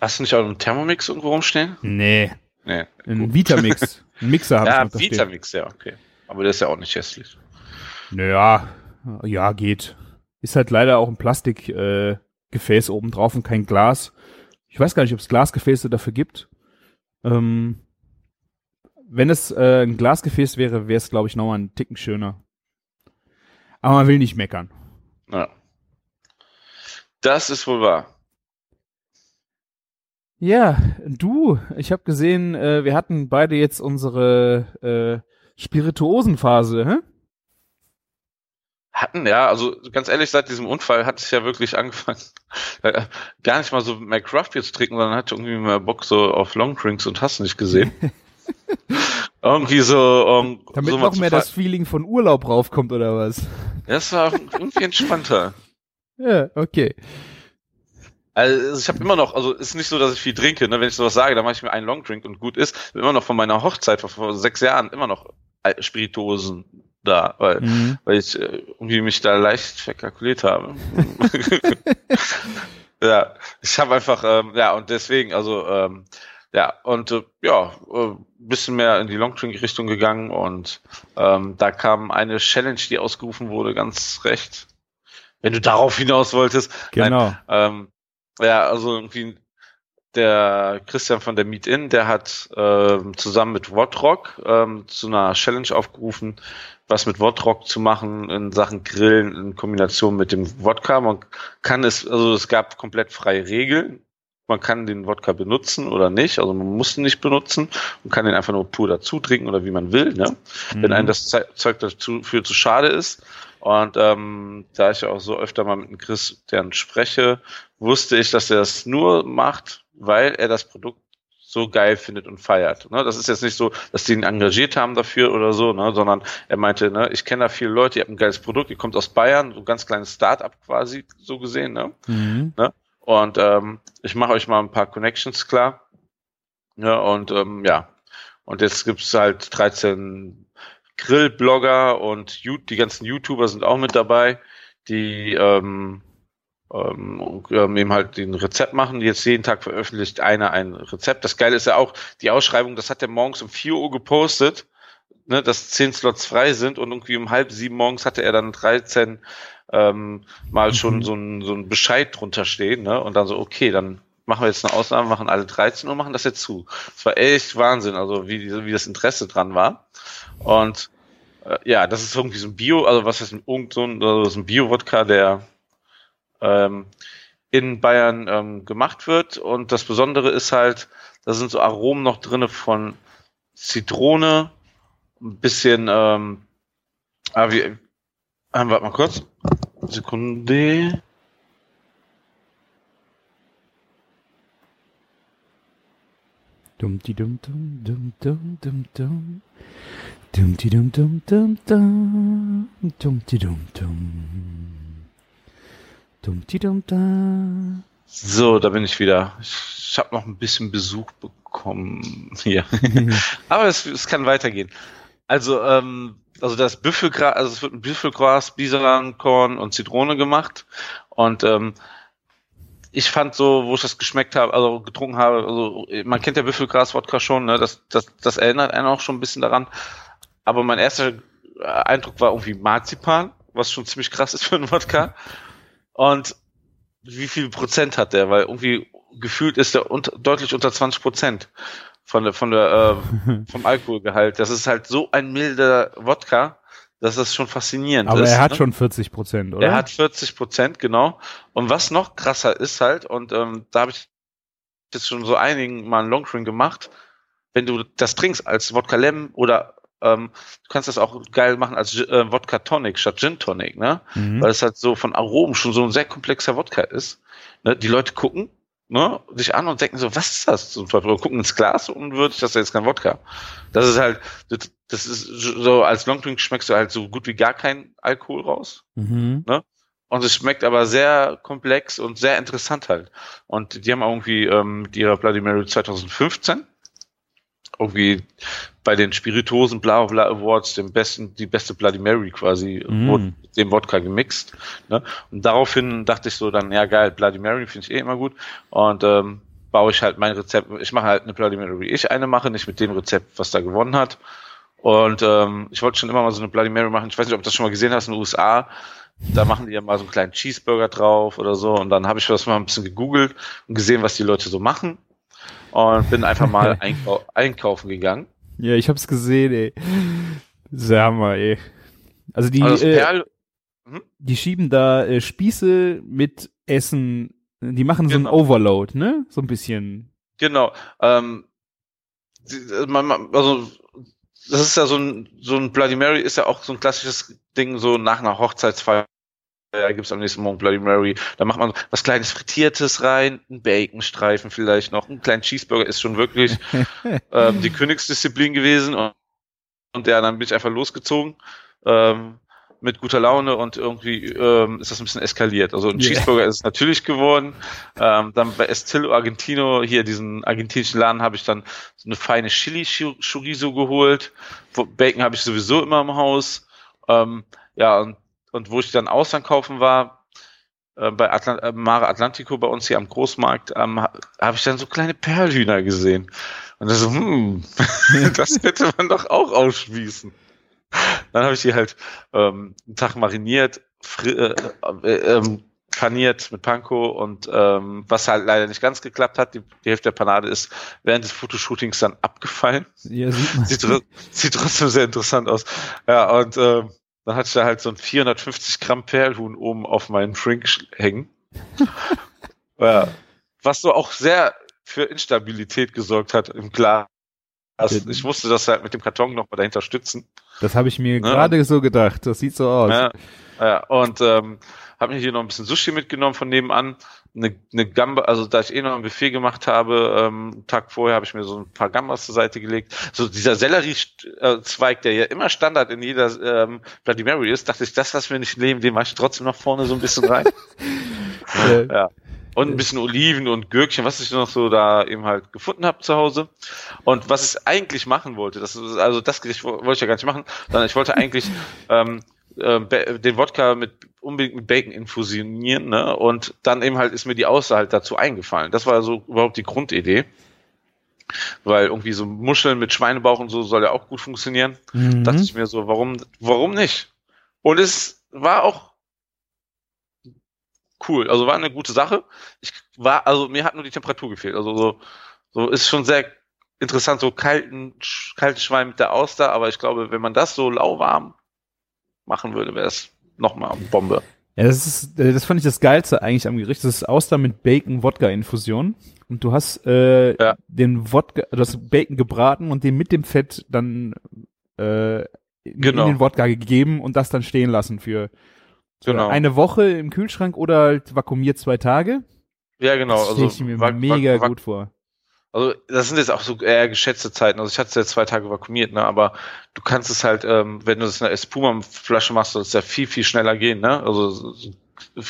hast du nicht auch einen Thermomix irgendwo rumstehen? Nee. Nee. Ein Vitamix. [laughs] Ein Mixer habe ich Ja, noch da stehen. Vitamix, ja, okay. Aber der ist ja auch nicht hässlich. Naja, ja, geht. Ist halt leider auch ein Plastikgefäß äh, oben drauf und kein Glas. Ich weiß gar nicht, ob es Glasgefäße dafür gibt. Ähm, wenn es äh, ein Glasgefäß wäre, wäre es, glaube ich, nochmal einen Ticken schöner. Aber man will nicht meckern. Ja. Das ist wohl wahr. Ja, du, ich habe gesehen, äh, wir hatten beide jetzt unsere äh, Spirituosenphase, hä? Hatten, ja, also ganz ehrlich, seit diesem Unfall hat es ja wirklich angefangen, [laughs] äh, gar nicht mal so mehr Craft Beer zu trinken, sondern hatte irgendwie mehr Bock so auf Long Drinks und hast nicht gesehen. [laughs] irgendwie so, um, Damit so noch mehr das Feeling von Urlaub raufkommt oder was? Das war irgendwie entspannter. [laughs] Ja, okay. Also ich habe immer noch, also ist nicht so, dass ich viel trinke, ne? Wenn ich sowas sage, dann mache ich mir einen Long Drink und gut ist. Bin immer noch von meiner Hochzeit vor, vor sechs Jahren immer noch Al- Spirituosen da, weil Mhm. weil ich äh, irgendwie mich da leicht verkalkuliert habe. [laughs] ja, ich habe einfach, ähm, ja, und deswegen, also, ähm, ja, und äh, ja, äh, bisschen mehr in die Longdrink-Richtung gegangen und ähm, da kam eine Challenge, die ausgerufen wurde, ganz recht. Wenn du darauf hinaus wolltest. Genau. Nein, ähm, ja, also irgendwie der Christian von der Meet In, der hat ähm, zusammen mit Wodrock ähm, zu einer Challenge aufgerufen, was mit Wodrock zu machen in Sachen Grillen in Kombination mit dem Wodka. Man kann es, also es gab komplett freie Regeln. Man kann den Wodka benutzen oder nicht, also man muss ihn nicht benutzen und kann den einfach nur pur dazu trinken oder wie man will, ne? wenn Mhm. einem das Ze- Zeug dazu für zu schade ist. Und ähm, da ich auch so öfter mal mit dem Chris deren spreche, wusste ich, dass er das nur macht, weil er das Produkt so geil findet und feiert. Ne? Das ist jetzt nicht so, dass die ihn engagiert haben dafür oder so, ne? sondern er meinte, ne, ich kenne da viele Leute, ihr habt ein geiles Produkt, ihr kommt aus Bayern, so ein ganz kleines Start-up quasi so gesehen. Ne? Mhm. Ne? Und ähm, ich mache euch mal ein paar Connections klar. Ja, und ähm, ja, und jetzt gibt's halt 13 Grillblogger und die ganzen YouTuber sind auch mit dabei, die ähm, ähm, und, ähm, eben halt den Rezept machen. Jetzt jeden Tag veröffentlicht einer ein Rezept. Das Geile ist ja auch, die Ausschreibung, das hat er morgens um 4 Uhr gepostet, ne, dass 10 Slots frei sind und irgendwie um halb sieben morgens hatte er dann 13 ähm, mal schon Mhm. so ein, so ein Bescheid drunter stehen, ne? Und dann so, okay, dann machen wir jetzt eine Ausnahme, machen alle 13 Uhr, machen das jetzt zu. Das war echt Wahnsinn, also wie, wie das Interesse dran war. Und äh, ja, das ist irgendwie so ein Bio, also was ist ein, irgend so ein, also so ein Bio-Wodka, der ähm, in Bayern ähm, gemacht wird. Und das Besondere ist halt, da sind so Aromen noch drinne von Zitrone, ein bisschen, ähm, ah, wie, äh, warte mal kurz. Sekunde. Dum di dum dum dum dum dum dum. Dum di dum dum dum dum. Dum di dum dum. Dum di dum da. So, da bin ich wieder. Ich habe noch ein bisschen Besuch bekommen hier. [laughs] [laughs] Aber es, es kann weitergehen. Also, ähm, also das Büffelgras, also es wird ein Büffelgras, Bisalankorn und Zitrone gemacht. Und ähm, ich fand so, wo ich das geschmeckt habe, also getrunken habe, also man kennt ja Büffelgras-Wodka schon, ne? Das, das, das erinnert einen auch schon ein bisschen daran. Aber mein erster Eindruck war irgendwie Marzipan, was schon ziemlich krass ist für einen Wodka. Und wie viel Prozent hat der? Weil irgendwie gefühlt ist der unter, deutlich unter 20 Prozent von der, von der, äh, [laughs] vom Alkoholgehalt. Das ist halt so ein milder Wodka, dass das schon faszinierend Aber ist. er hat ne? schon 40 Prozent, oder? Er hat 40 Prozent, genau. Und was noch krasser ist halt, und ähm, da habe ich jetzt schon so einigen mal einen Longdrink gemacht, wenn du das trinkst als Wodka Lemon oder ähm, du kannst das auch geil machen als äh, Wodka Tonic statt Gin Tonic, ne? Mhm. Weil es halt so von Aromen schon so ein sehr komplexer Wodka ist. Ne? Die Leute gucken ne, sich an und denken so, was ist das? Zum Beispiel gucken ins Glas und würdig, das ist jetzt kein Wodka. Das ist halt, das, das ist so, als Longdrink schmeckst du halt so gut wie gar keinen Alkohol raus. Mhm. Und es schmeckt aber sehr komplex und sehr interessant halt. Und die haben auch irgendwie ähm, mit ihrer Bloody Mary 2015 irgendwie bei den Spiritosen Bla Bla Awards den besten, die beste Bloody Mary quasi Mm. wurde mit dem Wodka gemixt. Ne? Und daraufhin dachte ich so dann, ja geil, Bloody Mary finde ich eh immer gut. Und ähm, baue ich halt mein Rezept, ich mache halt eine Bloody Mary, wie ich eine mache, nicht mit dem Rezept, was da gewonnen hat. Und ähm, ich wollte schon immer mal so eine Bloody Mary machen. Ich weiß nicht, ob du das schon mal gesehen hast in den USA. Da machen die ja mal so einen kleinen Cheeseburger drauf oder so. Und dann habe ich das mal ein bisschen gegoogelt und gesehen, was die Leute so machen. Und bin einfach mal [laughs] einkau einkaufen gegangen. Ja, ich hab's gesehen, ey. Sehr Hammer, ey. Also die, Also äh, Perl, die schieben da äh, Spieße mit Essen, die machen so Genau. ein Overload, ne? So ein bisschen. Genau. Ähm, die- man, man, also das ist ja so ein so ein Bloody Mary ist ja auch so ein klassisches Ding so nach einer Hochzeitsfeier. Da gibt's am nächsten Morgen Bloody Mary. Da macht man was kleines Frittiertes rein, einen Baconstreifen vielleicht noch, einen kleinen Cheeseburger ist schon wirklich [laughs] ähm, die Königsdisziplin gewesen. Und, und ja, dann bin ich einfach losgezogen ähm, mit guter Laune und irgendwie ähm, ist das ein bisschen eskaliert. Also ein Yeah. Cheeseburger ist es natürlich geworden. Ähm, dann bei Estilo Argentino, hier diesen argentinischen Laden, habe ich dann so eine feine Chili Chorizo geholt. Bacon habe ich sowieso immer im Haus. Ähm, ja, und, und wo ich dann Auslandkaufen war, äh, bei Atlant äh, Mare Atlantico bei uns hier am Großmarkt, ähm, ha- habe ich dann so kleine Perlhühner gesehen. Und das so, hm, [laughs] das hätte man doch auch ausspießen. Dann habe ich die halt ähm, einen Tag mariniert, äh, äh, ähm, paniert mit Panko und ähm, was halt leider nicht ganz geklappt hat, die, die Hälfte der Panade ist während des Fotoshootings dann abgefallen. Ja, sieht. Sieht, sieht trotzdem sehr interessant aus. Ja, und ähm, dann hatte ich da halt so ein 450 Gramm Perlhuhn oben auf meinem Drink sch- hängen. [laughs] ja, was so auch sehr für Instabilität gesorgt hat im Glas. Also ich musste das halt mit dem Karton noch mal dahinter stützen. Das habe ich mir Ja. gerade so gedacht. Das sieht so aus. Ja, ja, und ähm, habe mir hier noch ein bisschen Sushi mitgenommen von nebenan. Eine, eine Gamba, also da ich eh noch ein Buffet gemacht habe, ähm, einen Tag vorher habe ich mir so ein paar Gambas zur Seite gelegt. So dieser Sellerie-Zweig, der ja immer Standard in jeder ähm, Bloody Mary ist, dachte ich, das lassen wir nicht leben, den mache ich trotzdem noch vorne so ein bisschen rein. [laughs] Ja. Und ein bisschen Oliven und Gürkchen, was ich noch so da eben halt gefunden habe zu Hause. Und was ich eigentlich machen wollte, das ist, also das Gericht wo- wollte ich ja gar nicht machen, sondern ich wollte eigentlich ähm, äh, den Wodka mit unbedingt mit Bacon infusionieren, ne? Und dann eben halt ist mir die Außer halt dazu eingefallen. Das war so überhaupt die Grundidee. Weil irgendwie so Muscheln mit Schweinebauch und so soll ja auch gut funktionieren. mhm. Dachte ich mir so, warum, warum nicht? Und es war auch cool. Also war eine gute Sache. Ich war, also mir hat nur die Temperatur gefehlt. Also so, so ist schon sehr interessant, so kalten, sch- kalte Schwein mit der Auster, aber ich glaube, wenn man das so lauwarm machen würde, wäre es nochmal Bombe. Ja, das ist, äh, das fand ich das Geilste eigentlich am Gericht. Das ist Austern mit Bacon-Wodka-Infusion. Und du hast äh, Ja. den Wodka, du hast Bacon gebraten und den mit dem Fett dann äh, in, Genau. in den Wodka gegeben und das dann stehen lassen für, Genau. eine Woche im Kühlschrank oder halt vakuumiert zwei Tage. Ja, genau. das Also, ich mir mega gut vor. Also das sind jetzt auch so eher geschätzte Zeiten. Also ich hatte es ja zwei Tage vakuumiert, ne? Aber du kannst es halt, ähm, wenn du das in einer Espuma-Flasche machst, soll es ja viel, viel schneller gehen, ne? Also so- so-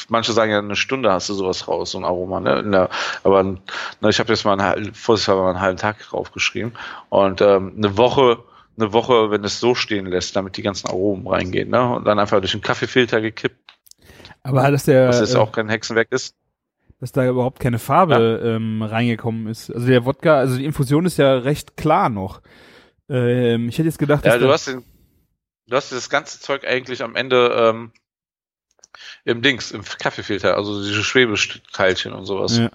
manche sagen ja, eine Stunde hast du sowas raus, so ein Aroma, ne? Der, aber ne, ich habe jetzt mal einen, halben- vorsichtshalber mal einen halben Tag draufgeschrieben. Und ähm, eine Woche, eine Woche, wenn es so stehen lässt, damit die ganzen Aromen reingehen, ne? Und dann einfach durch den Kaffeefilter gekippt, Aber dass der, was jetzt äh, auch kein Hexenwerk ist. Dass da überhaupt keine Farbe ähm, reingekommen ist. Also der Wodka, also die Infusion ist ja recht klar noch. Ähm, ich hätte jetzt gedacht, Ja, dass du hast den, du hast das ganze Zeug eigentlich am Ende ähm, im Dings, im Kaffeefilter, also diese Schwebesteilchen und sowas. Ja.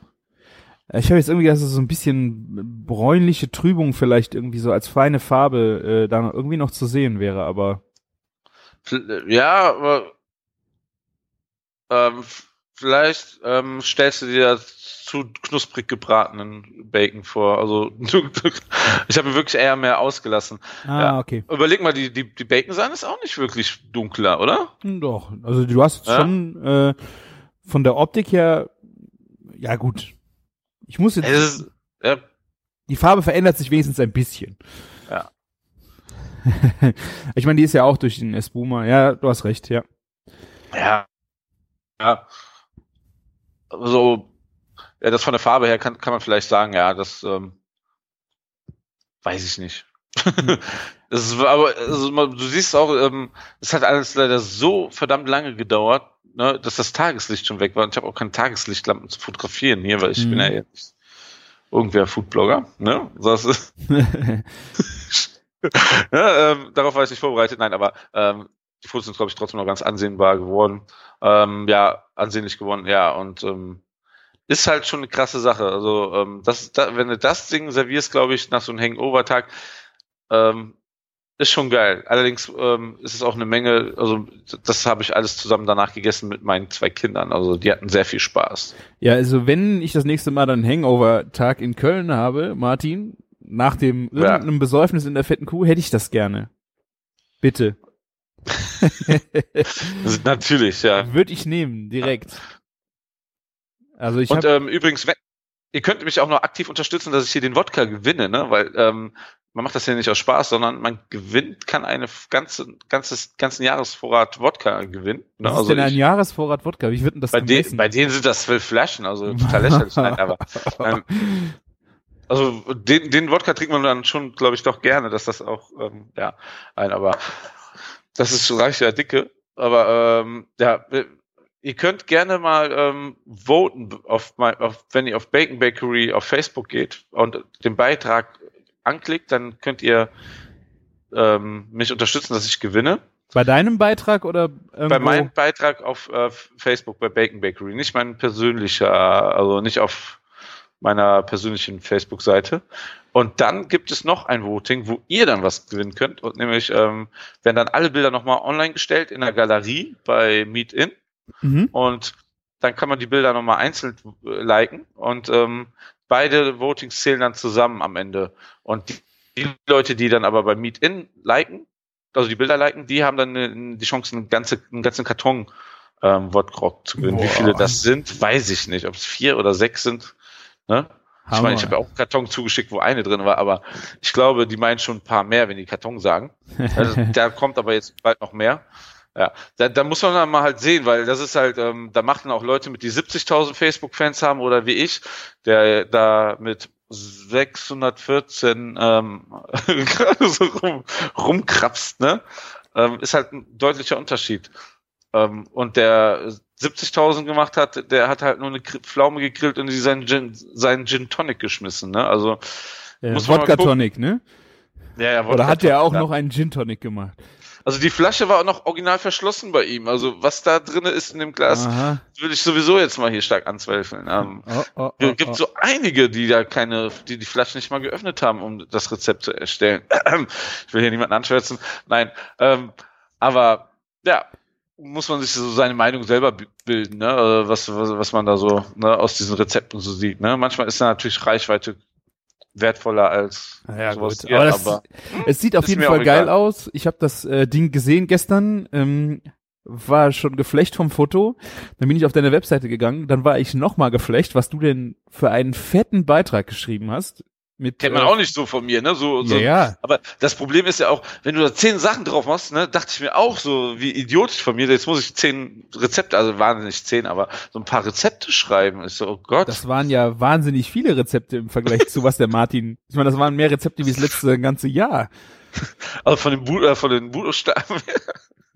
Ich habe jetzt irgendwie, dass es so ein bisschen bräunliche Trübung vielleicht irgendwie so als feine Farbe äh, da noch irgendwie noch zu sehen wäre, aber F- Ja, aber ähm, vielleicht ähm, stellst du dir zu knusprig gebratenen Bacon vor. Also [laughs] ich habe mir wirklich eher mehr ausgelassen. ah, Ja. okay. Überleg mal, die, die, die Bacon-Sahne ist auch nicht wirklich dunkler, oder? Hm, Doch, also du hast Ja? schon äh, von der Optik her, ja gut. Ich muss jetzt, ist, ja, die Farbe verändert sich wenigstens ein bisschen. Ja. [laughs] ich meine, die ist ja auch durch den Espuma. Ja, du hast recht, ja. Ja. Ja. So, ja, das von der Farbe her kann, kann man vielleicht sagen, ja, das ähm, weiß ich nicht. [laughs] das ist, aber also, du siehst auch, ähm, es hat alles leider so verdammt lange gedauert, ne, dass das Tageslicht schon weg war. Und ich habe auch keine Tageslichtlampen zu fotografieren hier, weil ich Mhm. bin ja jetzt irgendwer Foodblogger, ne? Das ist, [laughs] [laughs] ja, ähm, darauf war ich nicht vorbereitet. Nein, aber ähm, die Fotos sind, glaube ich, trotzdem noch ganz ansehnbar geworden. Ähm, ja, ansehnlich geworden, ja. Und ähm, ist halt schon eine krasse Sache. Also, ähm, das, da, wenn du das Ding servierst, glaube ich, nach so einem Hangover-Tag, ähm, ist schon geil. Allerdings ähm, ist es auch eine Menge, also das habe ich alles zusammen danach gegessen mit meinen zwei Kindern. Also die hatten sehr viel Spaß. Ja, also wenn ich das nächste Mal dann Hangover-Tag in Köln habe, Martin, nach dem Ja. irgendeinem Besäufnis in der fetten Kuh, hätte ich das gerne. Bitte. [laughs] Natürlich, ja. Würde ich nehmen, direkt. Also ich Und ähm, übrigens, wenn, ihr könnt mich auch noch aktiv unterstützen, dass ich hier den Wodka gewinne, ne? Weil ähm, man macht das ja nicht aus Spaß, sondern man gewinnt, kann eine ganze, ganzes, ganzen Jahresvorrat Wodka gewinnen. Ne? was ist Also denn ein ich, Jahresvorrat Wodka? Wie wird denn das bei, den, bei denen sind das zwölf Flaschen, also total lächerlich. Nein, aber [laughs] ähm, also den, den Wodka trinkt man dann schon, glaube ich, doch gerne, dass das auch, ähm, ja, ein, aber das ist schon reich ja dicke. Aber ähm, ja, ihr könnt gerne mal ähm, voten, auf, mein, auf, wenn ihr auf Bacon Bakery auf Facebook geht und den Beitrag anklickt, dann könnt ihr ähm, mich unterstützen, dass ich gewinne. Bei deinem Beitrag oder irgendwo? Bei meinem Beitrag auf äh, Facebook bei Bacon Bakery, nicht mein persönlicher, also nicht auf meiner persönlichen Facebook-Seite. Und dann gibt es noch ein Voting, wo ihr dann was gewinnen könnt. Und nämlich ähm, werden dann alle Bilder nochmal online gestellt in der Galerie bei Meetin. Mhm. Und dann kann man die Bilder nochmal einzeln äh, liken. Und ähm, beide Votings zählen dann zusammen am Ende. Und die, die Leute, die dann aber bei Meet-In liken, also die Bilder liken, die haben dann eine, die Chance, einen, ganze, einen ganzen Karton ähm, Wodgrog zu gewinnen. Boah. Wie viele das sind, weiß ich nicht. Ob es vier oder sechs sind. Ne? Ich meine, ich habe ja auch einen Karton zugeschickt, wo eine drin war, aber ich glaube, die meinen schon ein paar mehr, wenn die Karton sagen. Also, [laughs] da kommt aber jetzt bald noch mehr. Ja, da, da muss man dann mal halt sehen, weil das ist halt, ähm, da machen auch Leute mit, die 70.000 Facebook-Fans haben oder wie ich, der da mit 614 ähm, [laughs] so rum, rumkrapst, ne? Ähm, ist halt ein deutlicher Unterschied. Ähm, und der 70.000 gemacht hat, der hat halt nur eine Pflaume gegrillt und seinen Gin, seinen Gin Tonic geschmissen, ne? Also ja, muss Wodka Tonic, ne? Ja, ja, Wodka Oder hat der auch ja. noch einen Gin Tonic gemacht? Also die Flasche war auch noch original verschlossen bei ihm. Also was da drin ist in dem Glas, Aha. würde ich sowieso jetzt mal hier stark anzweifeln. Ähm, oh, oh, oh, gibt oh. so einige, die da keine, die die Flasche nicht mal geöffnet haben, um das Rezept zu erstellen. [clears throat] ich will hier niemanden anschwärzen. Nein, ähm, aber ja, muss man sich so seine Meinung selber bilden, ne? Also was, was, was man da so ne, aus diesen Rezepten so sieht. Ne? Manchmal ist da natürlich Reichweite wertvoller als ja, sowas gut. Aber, das, aber es sieht auf jeden Fall geil egal. aus. Ich habe das äh, Ding gesehen gestern. Ähm, war schon geflecht vom Foto. Dann bin ich auf deine Webseite gegangen. Dann war ich nochmal geflecht, was du denn für einen fetten Beitrag geschrieben hast. Mit, Kennt man äh, auch nicht so von mir, ne? So, so, ja, ja. Aber das Problem ist ja auch, wenn du da zehn Sachen drauf machst, ne, dachte ich mir auch so, wie idiotisch von mir, jetzt muss ich zehn Rezepte, also nicht zehn, aber so ein paar Rezepte schreiben. Ist so, oh Gott. Das waren ja wahnsinnig viele Rezepte im Vergleich zu was der Martin. Ich meine, das waren mehr Rezepte wie das letzte ganze Jahr. [laughs] Also von den Bu äh, von den Buchstaben.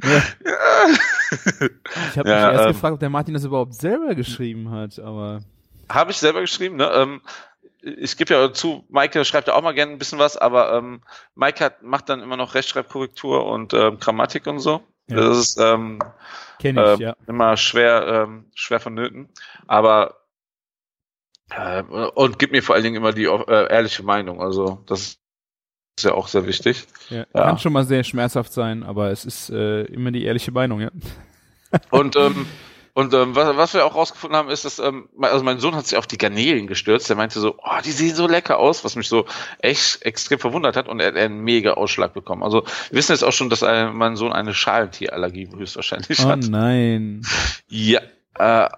Ja. ja. [laughs] Ich habe ja, mich erst ähm, gefragt, ob der Martin das überhaupt selber geschrieben hat, aber. Habe ich selber geschrieben, ne? Ähm, ich gebe ja zu, Maike schreibt ja auch mal gerne ein bisschen was, aber ähm, Maike hat, macht dann immer noch Rechtschreibkorrektur und ähm, Grammatik und so. Ja. Das ist ähm, ich, äh, ja. immer schwer, ähm, schwer vonnöten. Aber äh, und gibt mir vor allen Dingen immer die äh, ehrliche Meinung. Also das ist ja auch sehr wichtig. Ja, ja. Kann schon mal sehr schmerzhaft sein, aber es ist äh, immer die ehrliche Meinung, ja. Und ähm, [laughs] Und ähm, was, was wir auch rausgefunden haben, ist, dass ähm, also mein Sohn hat sich auf die Garnelen gestürzt. Der meinte so, oh, die sehen so lecker aus, was mich so echt extrem verwundert hat. Und er hat einen mega Ausschlag bekommen. Also wir wissen jetzt auch schon, dass äh, mein Sohn eine Schalentierallergie höchstwahrscheinlich oh, hat. Oh nein. [laughs] Ja. Äh,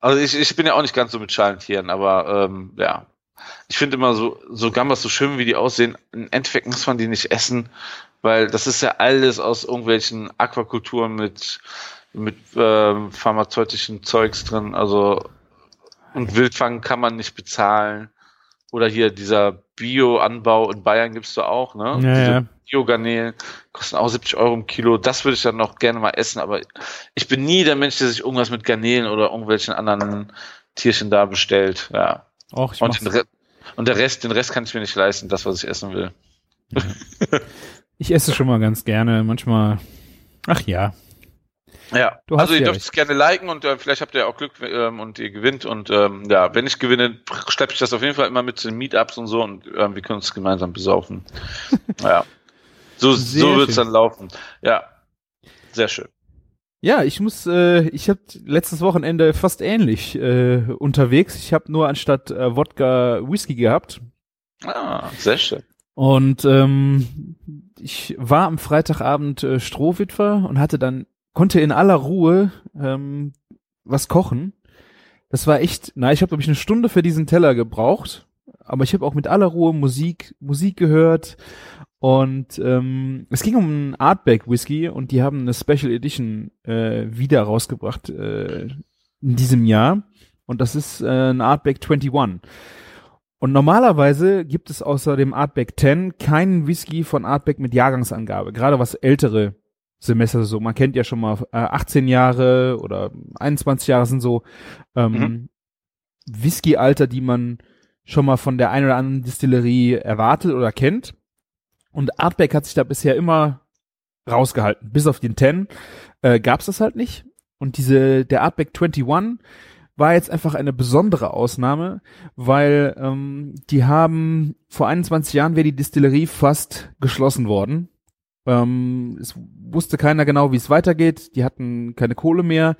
also ich, ich bin ja auch nicht ganz so mit Schalentieren, aber ähm, ja. Ich finde immer so, so Gambas, so schön wie die aussehen, im Endeffekt muss man die nicht essen, weil das ist ja alles aus irgendwelchen Aquakulturen mit mit ähm, pharmazeutischen Zeugs drin. Also und Wildfang kann man nicht bezahlen. Oder hier dieser Bio-Anbau in Bayern gibt's da auch, ne? Ja, Diese ja. Biogarnelen kosten auch 70 Euro im Kilo. Das würde ich dann noch gerne mal essen, aber ich bin nie der Mensch, der sich irgendwas mit Garnelen oder irgendwelchen anderen Tierchen da bestellt. Ja. Och, ich und, und der Rest, den Rest kann ich mir nicht leisten, das, was ich essen will. Ja. Ich esse schon mal ganz gerne. Manchmal. Ach ja. Ja, also ihr dürft es gerne liken und äh, vielleicht habt ihr auch Glück ähm, und ihr gewinnt und ähm, ja, wenn ich gewinne, schleppe ich das auf jeden Fall immer mit zu den Meetups und so und ähm, wir können uns gemeinsam besaufen. [laughs] ja, so, so wird es dann laufen. Ja, sehr schön. Ja, ich muss, äh, ich habe letztes Wochenende fast ähnlich äh, unterwegs. Ich habe nur anstatt äh, Wodka Whisky gehabt. Ah, sehr schön. Und ähm, ich war am Freitagabend äh, Strohwitwer und hatte dann konnte in aller Ruhe ähm, was kochen. Das war echt, na, ich habe glaube ich eine Stunde für diesen Teller gebraucht, aber ich habe auch mit aller Ruhe Musik Musik gehört und ähm, es ging um einen Artback Whisky und die haben eine Special Edition äh, wieder rausgebracht äh, in diesem Jahr und das ist äh, ein Artback 21. Und normalerweise gibt es außer dem Artback 10 keinen Whisky von Artback mit Jahrgangsangabe, gerade was ältere Semester so. Man kennt ja schon mal äh, 18 Jahre oder 21 Jahre sind so ähm, mhm. Whisky-Alter, die man schon mal von der einen oder anderen Distillerie erwartet oder kennt. Und Artback hat sich da bisher immer rausgehalten. Bis auf den 10 äh, gab es das halt nicht. Und diese, der Artback 21 war jetzt einfach eine besondere Ausnahme, weil ähm, die haben vor 21 Jahren wäre die Distillerie fast geschlossen worden ähm, es wusste keiner genau, wie es weitergeht. Die hatten keine Kohle mehr.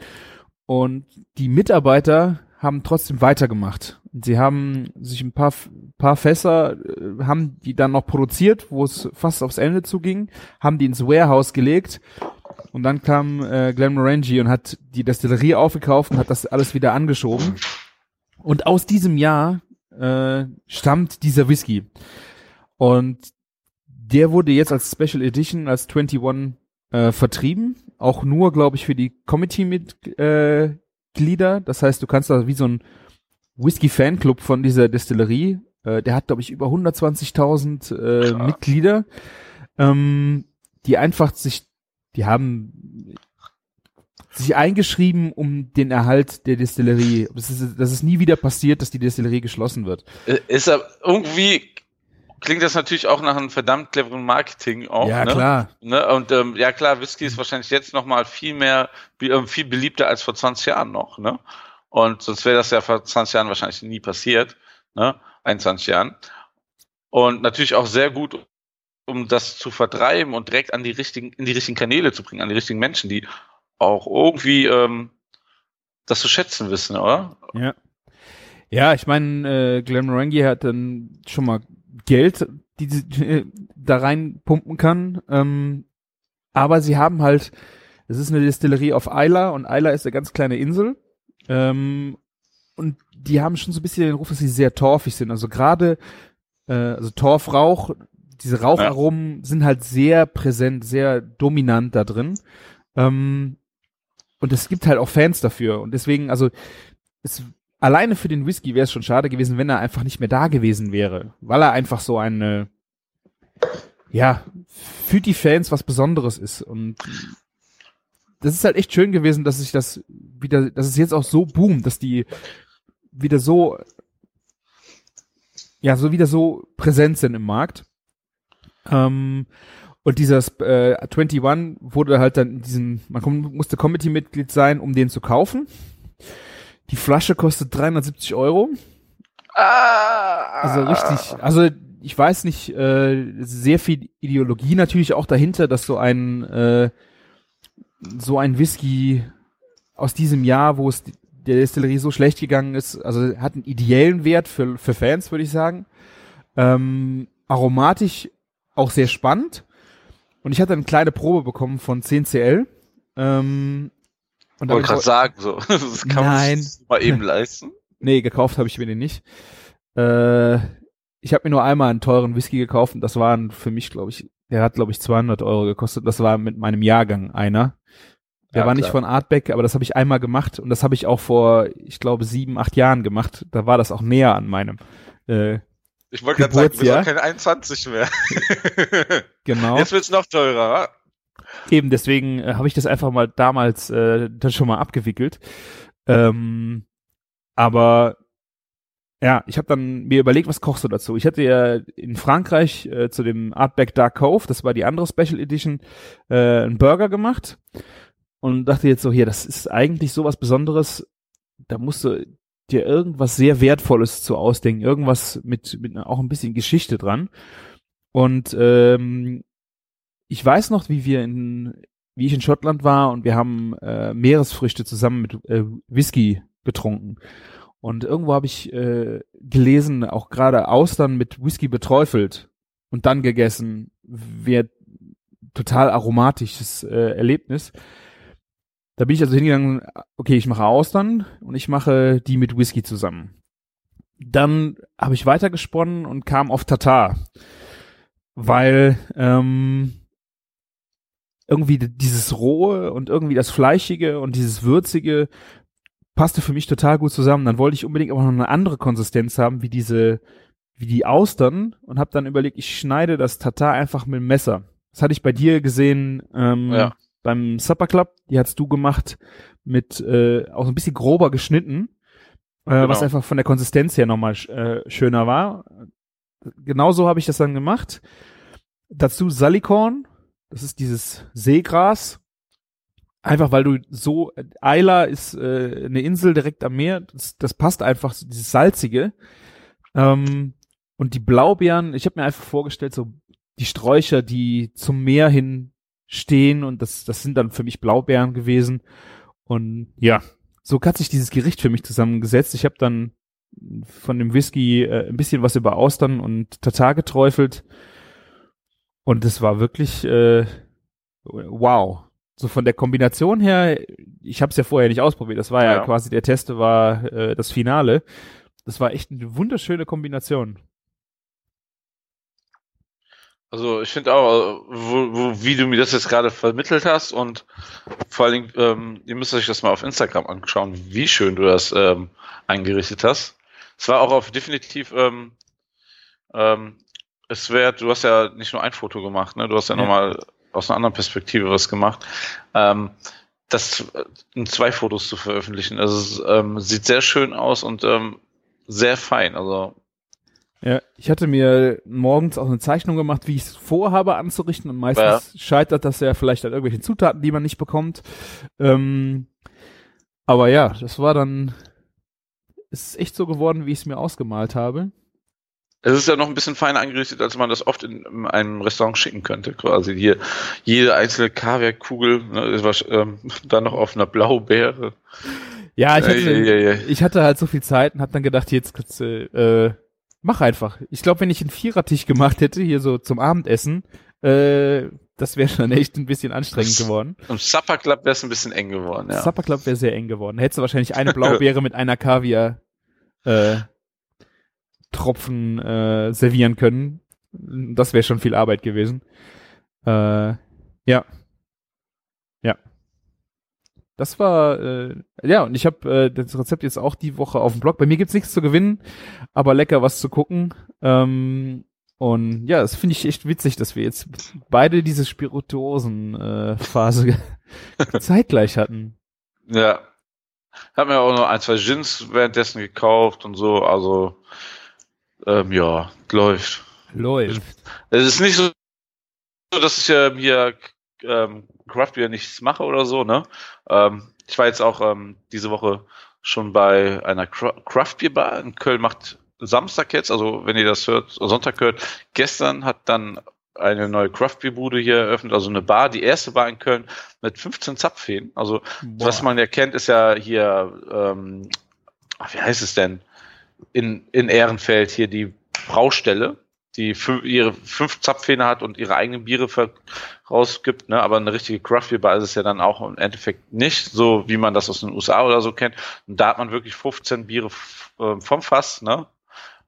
Und die Mitarbeiter haben trotzdem weitergemacht. Sie haben sich ein paar, paar Fässer, äh, haben die dann noch produziert, wo es fast aufs Ende zuging, haben die ins Warehouse gelegt und dann kam äh, Glenn Morangi und hat die Destillerie aufgekauft und hat das alles wieder angeschoben. Und aus diesem Jahr äh, stammt dieser Whisky. Und der wurde jetzt als Special Edition, als 21 äh, vertrieben. Auch nur, glaube ich, für die Committee-Mitglieder. Äh, das heißt, du kannst da wie so ein Whisky-Fanclub von dieser Destillerie. Äh, der hat, glaube ich, über 120.000 äh, Mitglieder, ähm, die einfach sich, die haben sich eingeschrieben um den Erhalt der Destillerie. Das ist, das ist nie wieder passiert, dass die Destillerie geschlossen wird. Äh, ist aber irgendwie klingt das natürlich auch nach einem verdammt cleveren Marketing auch. Ja, ne? klar. Ne? Und ähm, ja klar, Whisky ist wahrscheinlich jetzt noch mal viel mehr, ähm, viel beliebter als vor 20 Jahren noch. Ne? Und sonst wäre das ja vor 20 Jahren wahrscheinlich nie passiert, ne? 21 Jahren. Und natürlich auch sehr gut, um das zu vertreiben und direkt an die richtigen, in die richtigen Kanäle zu bringen, an die richtigen Menschen, die auch irgendwie ähm, das zu schätzen wissen, oder? Ja. Ja, ich meine, äh, Glenn Morangi hat dann schon mal Geld, die sie da rein pumpen kann. Ähm, aber sie haben halt, es ist eine Destillerie auf Isla und Isla ist eine ganz kleine Insel. Ähm, und die haben schon so ein bisschen den Ruf, dass sie sehr torfig sind. Also gerade, äh, also Torfrauch, diese Raucharomen ja. sind halt sehr präsent, sehr dominant da drin. Ähm, und es gibt halt auch Fans dafür. Und deswegen, also es alleine für den Whisky wäre es schon schade gewesen, wenn er einfach nicht mehr da gewesen wäre, weil er einfach so eine, ja, für die Fans was Besonderes ist und das ist halt echt schön gewesen, dass sich das wieder, dass es jetzt auch so boomt, dass die wieder so, ja, so wieder so präsent sind im Markt. Ähm, und dieser äh, 21 wurde halt dann in diesen, man musste Committee-Mitglied sein, um den zu kaufen. Die Flasche kostet 370 Euro. Ah. Also richtig, also ich weiß nicht, äh, sehr viel Ideologie natürlich auch dahinter, dass so ein äh, so ein Whisky aus diesem Jahr, wo es der Destillerie so schlecht gegangen ist, also hat einen ideellen Wert für, für Fans, würde ich sagen. Ähm, aromatisch auch sehr spannend. Und ich hatte eine kleine Probe bekommen von 10CL. Ähm, und Wollte gerade sagen, so. [laughs] Das kann Nein. man sich mal eben leisten. [laughs] Nee, gekauft habe ich mir den nicht. Äh, ich habe mir nur einmal einen teuren Whisky gekauft und das waren für mich, glaube ich, der hat, glaube ich, 200 Euro gekostet. Das war mit meinem Jahrgang einer. Der ja, war nicht von Artback, aber das habe ich einmal gemacht und das habe ich auch vor, ich glaube, sieben, acht Jahren gemacht. Da war das auch näher an meinem äh, Ich wollte gerade sagen, wir sind keine 21 mehr. [laughs] genau. Jetzt wird's noch teurer. Eben, deswegen äh, habe ich das einfach mal damals äh, dann schon mal abgewickelt. Ähm, aber ja, ich habe dann mir überlegt, was kochst du dazu? Ich hatte ja in Frankreich äh, zu dem Artback Dark Cove, das war die andere Special Edition, äh, einen Burger gemacht und dachte jetzt so, hier, das ist eigentlich sowas Besonderes, da musst du dir irgendwas sehr Wertvolles zu ausdenken, irgendwas mit, mit auch ein bisschen Geschichte dran. Und ähm, ich weiß noch, wie wir in, wie ich in Schottland war und wir haben äh, Meeresfrüchte zusammen mit äh, Whisky getrunken. Und irgendwo habe ich äh, gelesen, auch gerade Austern mit Whisky beträufelt und dann gegessen, wäre total aromatisches äh, Erlebnis. Da bin ich also hingegangen, okay, ich mache Austern und ich mache die mit Whisky zusammen. Dann habe ich weitergesponnen und kam auf Tatar, weil ähm, irgendwie dieses Rohe und irgendwie das Fleischige und dieses Würzige passte für mich total gut zusammen. Dann wollte ich unbedingt aber noch eine andere Konsistenz haben, wie diese, wie die Austern und habe dann überlegt, ich schneide das Tatar einfach mit dem Messer. Das hatte ich bei dir gesehen ähm, ja. beim Supper Club. Die hast du gemacht mit äh, auch ein bisschen grober geschnitten, äh, genau. was einfach von der Konsistenz her nochmal äh, schöner war. Genauso habe ich das dann gemacht. Dazu Salikorn das ist dieses Seegras. Einfach weil du so, Eila ist äh, eine Insel direkt am Meer, das, das passt einfach, dieses Salzige. Ähm, und die Blaubeeren, ich habe mir einfach vorgestellt, so die Sträucher, die zum Meer hin stehen und das, das sind dann für mich Blaubeeren gewesen. Und ja, so hat sich dieses Gericht für mich zusammengesetzt. Ich habe dann von dem Whisky äh, ein bisschen was über Austern und Tatar geträufelt. Und es war wirklich äh, wow. So von der Kombination her, ich habe es ja vorher nicht ausprobiert, das war ja, Ja. quasi der Test war äh, das Finale. Das war echt eine wunderschöne Kombination. Also ich finde auch, äh, wo, wo, wie du mir das jetzt gerade vermittelt hast und vor allen Dingen, ähm, ihr müsst euch das mal auf Instagram anschauen, wie schön du das ähm, eingerichtet hast. Es war auch auf definitiv, ähm, ähm, es wert, du hast ja nicht nur ein Foto gemacht, ne? Du hast ja, Ja. nochmal aus einer anderen Perspektive was gemacht. Ähm, das äh, in zwei Fotos zu veröffentlichen. Also es ähm, sieht sehr schön aus und ähm, sehr fein. Also Ja, ich hatte mir morgens auch eine Zeichnung gemacht, wie ich es vorhabe anzurichten und meistens scheitert das ja vielleicht an irgendwelchen Zutaten, die man nicht bekommt. Ähm, aber ja, das war dann, es ist echt so geworden, wie ich es mir ausgemalt habe. Es ist ja noch ein bisschen feiner eingerichtet, als man das oft in, in einem Restaurant schicken könnte. Quasi hier jede einzelne Kaviarkugel, ne, ist was, ähm, [laughs] dann noch auf einer Blaubeere. Ja, ich hatte, Ja, ja, ja, ja. ich hatte halt so viel Zeit und hab dann gedacht, jetzt du, äh, mach einfach. Ich glaube, wenn ich einen Vierertisch gemacht hätte, hier so zum Abendessen, äh, das wäre schon echt ein bisschen anstrengend geworden. Im Supper Club wäre es ein bisschen eng geworden, ja. Supper Club wäre sehr eng geworden. Hättest du wahrscheinlich eine Blaubeere [laughs] mit einer Kaviar äh, Tropfen äh, servieren können. Das wäre schon viel Arbeit gewesen. Äh, ja. Ja. Das war, äh, ja, und ich habe äh, das Rezept jetzt auch die Woche auf dem Blog. Bei mir gibt's nichts zu gewinnen, aber lecker was zu gucken. Ähm, und ja, das finde ich echt witzig, dass wir jetzt beide diese Spirituosen-Phase [laughs] zeitgleich hatten. Ja. Hab mir auch noch ein, zwei Gins währenddessen gekauft und so, also ähm, ja, läuft. Läuft. Es ist nicht so, dass ich ähm, hier ähm, Craft Beer nichts mache oder so, ne? Ähm, ich war jetzt auch ähm, diese Woche schon bei einer Cra- Craft Beer Bar in Köln, macht Samstag jetzt, also wenn ihr das hört, Sonntag hört, gestern hat dann eine neue Craft Beer Bude hier eröffnet, also eine Bar, die erste Bar in Köln mit 15 Zapfhähnen. Also was man ja kennt, ist ja hier, ähm, ach, wie heißt es denn? In, in Ehrenfeld hier die Braustelle, die fü ihre fünf Zapfhähne hat und ihre eigenen Biere rausgibt, ne? aber eine richtige Craft Beer Bar ist es ja dann auch im Endeffekt nicht, so wie man das aus den USA oder so kennt. Und da hat man wirklich 15 Biere ähm, vom Fass, ne?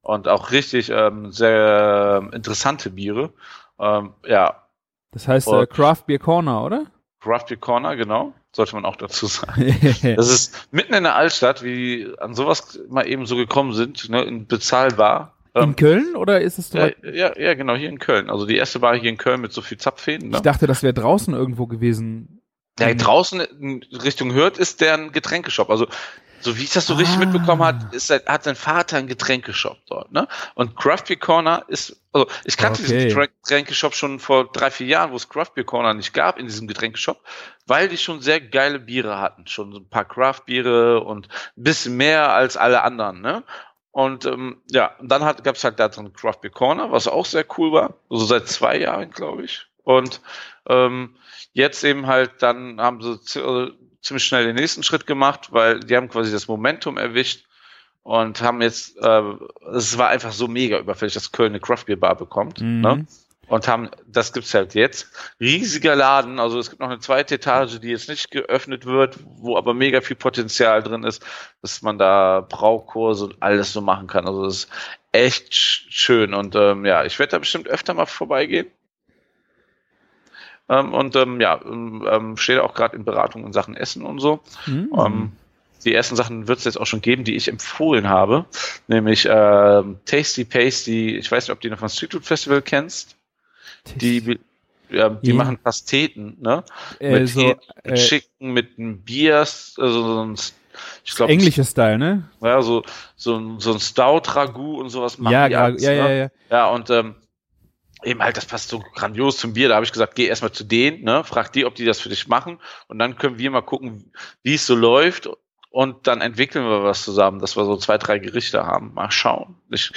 Und auch richtig ähm, sehr ähm, interessante Biere. Ähm, ja, Das heißt äh, Craft Beer Corner, oder? Craft Beer Corner, genau, sollte man auch dazu sagen. [laughs] Das ist mitten in der Altstadt, wie an sowas mal eben so gekommen sind, ne, in bezahlbar. In Ähm, Köln oder ist es ja, weit? ja, ja, genau, hier in Köln. Also die erste Bar hier in Köln mit so viel Zapfhähnen. Ne? Ich dachte, das wäre draußen irgendwo gewesen. Ja, draußen in Richtung Hürth ist deren Getränkeshop. Also, so wie ich das so richtig Ah. mitbekommen hat, ist, sein- hat sein Vater einen Getränkeshop dort, ne? Und Craft Beer Corner ist, also ich kannte Okay. diesen Getränk- Getränkeshop schon vor drei, vier Jahren, wo es Craft Beer Corner nicht gab in diesem Getränkeshop, weil die schon sehr geile Biere hatten. Schon so ein paar Craft Biere und ein bisschen mehr als alle anderen, ne? Und ähm, ja, und dann hat, gab es halt da drin Craft Beer Corner, was auch sehr cool war. Also seit zwei Jahren, glaube ich. Und ähm, jetzt eben halt, dann haben sie äh, ziemlich schnell den nächsten Schritt gemacht, weil die haben quasi das Momentum erwischt und haben jetzt, äh, es war einfach so mega überfällig, dass Köln eine Craft Beer Bar bekommt. Mhm. Ne? Und haben, das gibt's halt jetzt. Riesiger Laden, also es gibt noch eine zweite Etage, die jetzt nicht geöffnet wird, wo aber mega viel Potenzial drin ist, dass man da Braukurse und alles so machen kann. Also das ist echt sch- schön. Und ähm, ja, ich werde da bestimmt öfter mal vorbeigehen. Ähm, und ähm, ja, ähm, ähm, stehe auch gerade in Beratung in Sachen Essen und so. Mhm. Ähm, die ersten Sachen wird es jetzt auch schon geben, die ich empfohlen habe, nämlich ähm, Tasty Pasty. Ich weiß nicht, ob du die noch vom Street Food Festival kennst. Die, ja, die Ja. machen Pasteten, ne? äh, mit so Hähnchen, äh, Chicken, mit einem Bier, also so ein, ich glaube, englischer Style, ne? ja, so, so ein, so ein Stout-Ragout und sowas machen Ja, die ja, alles, ja, ne? ja, ja. Ja, und ähm, eben halt, das passt so grandios zum Bier. Da habe ich gesagt, geh erstmal zu denen, ne, frag die, ob die das für dich machen. Und dann können wir mal gucken, wie es so läuft. Und dann entwickeln wir was zusammen, dass wir so zwei, drei Gerichte haben. Mal schauen. Ich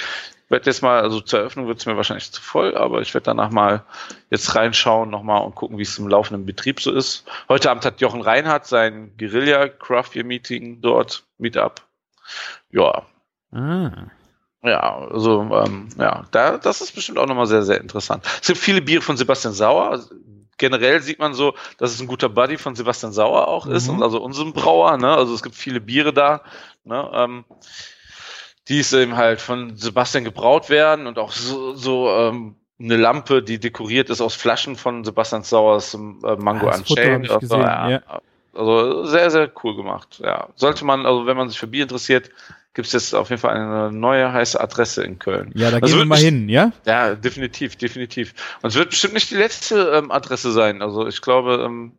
werde jetzt mal, also zur Eröffnung wird es mir wahrscheinlich zu voll, aber ich werde danach mal jetzt reinschauen nochmal und gucken, wie es im laufenden Betrieb so ist. Heute Abend hat Jochen Reinhardt sein Guerilla Craft Meeting dort, Meetup. Ja. Ah. Ja, also ähm, ja, da, das ist bestimmt auch nochmal sehr, sehr interessant. Es gibt viele Biere von Sebastian Sauer. Also, generell sieht man so, dass es ein guter Buddy von Sebastian Sauer auch ist, Mhm. und also unserem Brauer. Ne? Also es gibt viele Biere da, ne? ähm, die es eben halt von Sebastian gebraut werden und auch so, so ähm, eine Lampe, die dekoriert ist aus Flaschen von Sebastian Sauers ähm, äh, Mango Ah, Unchained. Also, ja, ja. also sehr, sehr cool gemacht. Ja, sollte man, also wenn man sich für Bier interessiert, gibt es jetzt auf jeden Fall eine neue heiße Adresse in Köln. Ja, da Das gehen wir mal hin, ja? Ja, definitiv, definitiv. Und es wird bestimmt nicht die letzte ähm, Adresse sein. Also ich glaube, ähm,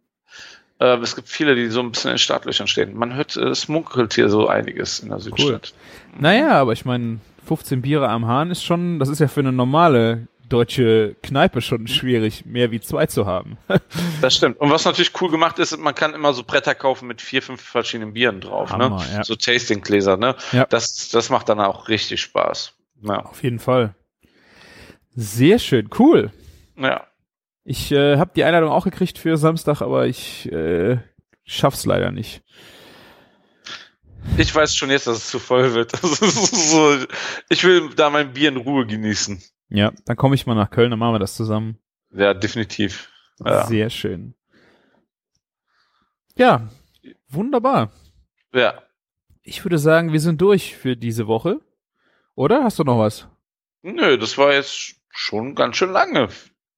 äh, es gibt viele, die so ein bisschen in Startlöchern stehen. Man hört, äh, es munkelt hier so einiges in der Südstadt. Naja, aber ich meine, 15 Biere am Hahn ist schon, das ist ja für eine normale deutsche Kneipe schon schwierig, mehr wie zwei zu haben. [laughs] Das stimmt. Und was natürlich cool gemacht ist, man kann immer so Bretter kaufen mit vier, fünf verschiedenen Bieren drauf. Hammer, ne? ja. So Tastinggläser. Ne? Ja. Das, das macht dann auch richtig Spaß. Ja. Auf jeden Fall. Sehr schön, cool. ja. Ich äh, habe die Einladung auch gekriegt für Samstag, aber ich äh, schaff's leider nicht. Ich weiß schon jetzt, dass es zu voll wird. [laughs] So, ich will da mein Bier in Ruhe genießen. Ja, dann komme ich mal nach Köln, dann machen wir das zusammen. Ja, definitiv. Ja. Sehr schön. Ja, wunderbar. ja. Ich würde sagen, wir sind durch für diese Woche. Oder? Hast du noch was? Nö, das war jetzt schon ganz schön lange.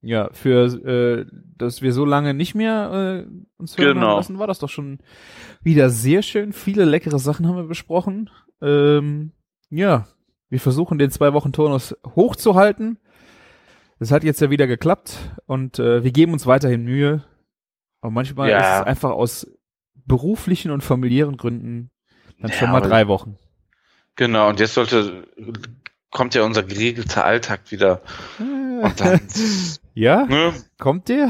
Ja, für äh, dass wir so lange nicht mehr äh, uns hören Genau. lassen, war das doch schon wieder sehr schön. Viele leckere Sachen haben wir besprochen. Ähm, ja, wir versuchen den zwei Wochen Turnus hochzuhalten. Das hat jetzt ja wieder geklappt und äh, wir geben uns weiterhin Mühe. Aber manchmal Ja. ist es einfach aus beruflichen und familiären Gründen dann Ja, schon mal drei Wochen. Genau, und jetzt sollte, kommt ja unser geregelter Alltag wieder. Und dann, [laughs] Ja, ne? kommt der?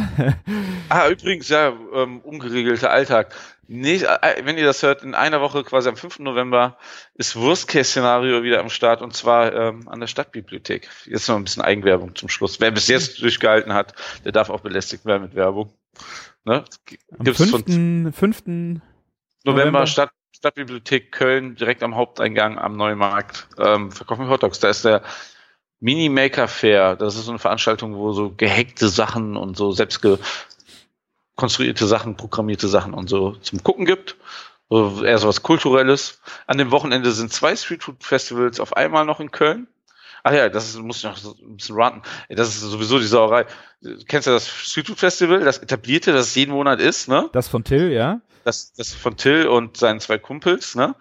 Ah, übrigens, ja, ähm, ungeregelter Alltag. Nee, äh, wenn ihr das hört, in einer Woche, quasi am 5. November, ist Worst-Case-Szenario wieder am Start und zwar ähm, an der Stadtbibliothek. Jetzt noch ein bisschen Eigenwerbung zum Schluss. Wer bis jetzt durchgehalten hat, der darf auch belästigt werden mit Werbung. Ne? Am Gibt's von 5. 5. November, November. Stadt, Stadtbibliothek Köln, direkt am Haupteingang am Neumarkt, ähm, verkaufen wir Hotdogs. Da ist der Mini Maker Fair. Das ist so eine Veranstaltung, wo so gehackte Sachen und so selbst konstruierte Sachen, programmierte Sachen und so zum Gucken gibt. So eher so was Kulturelles. An dem Wochenende sind zwei Street Food Festivals auf einmal noch in Köln. Ach ja, das ist, muss ich noch so ein bisschen ranten. Das ist sowieso die Sauerei. Kennst du das Street Food Festival, das etablierte, das jeden Monat ist, ne? Das von Till, ja? das, das von Till und seinen zwei Kumpels, ne?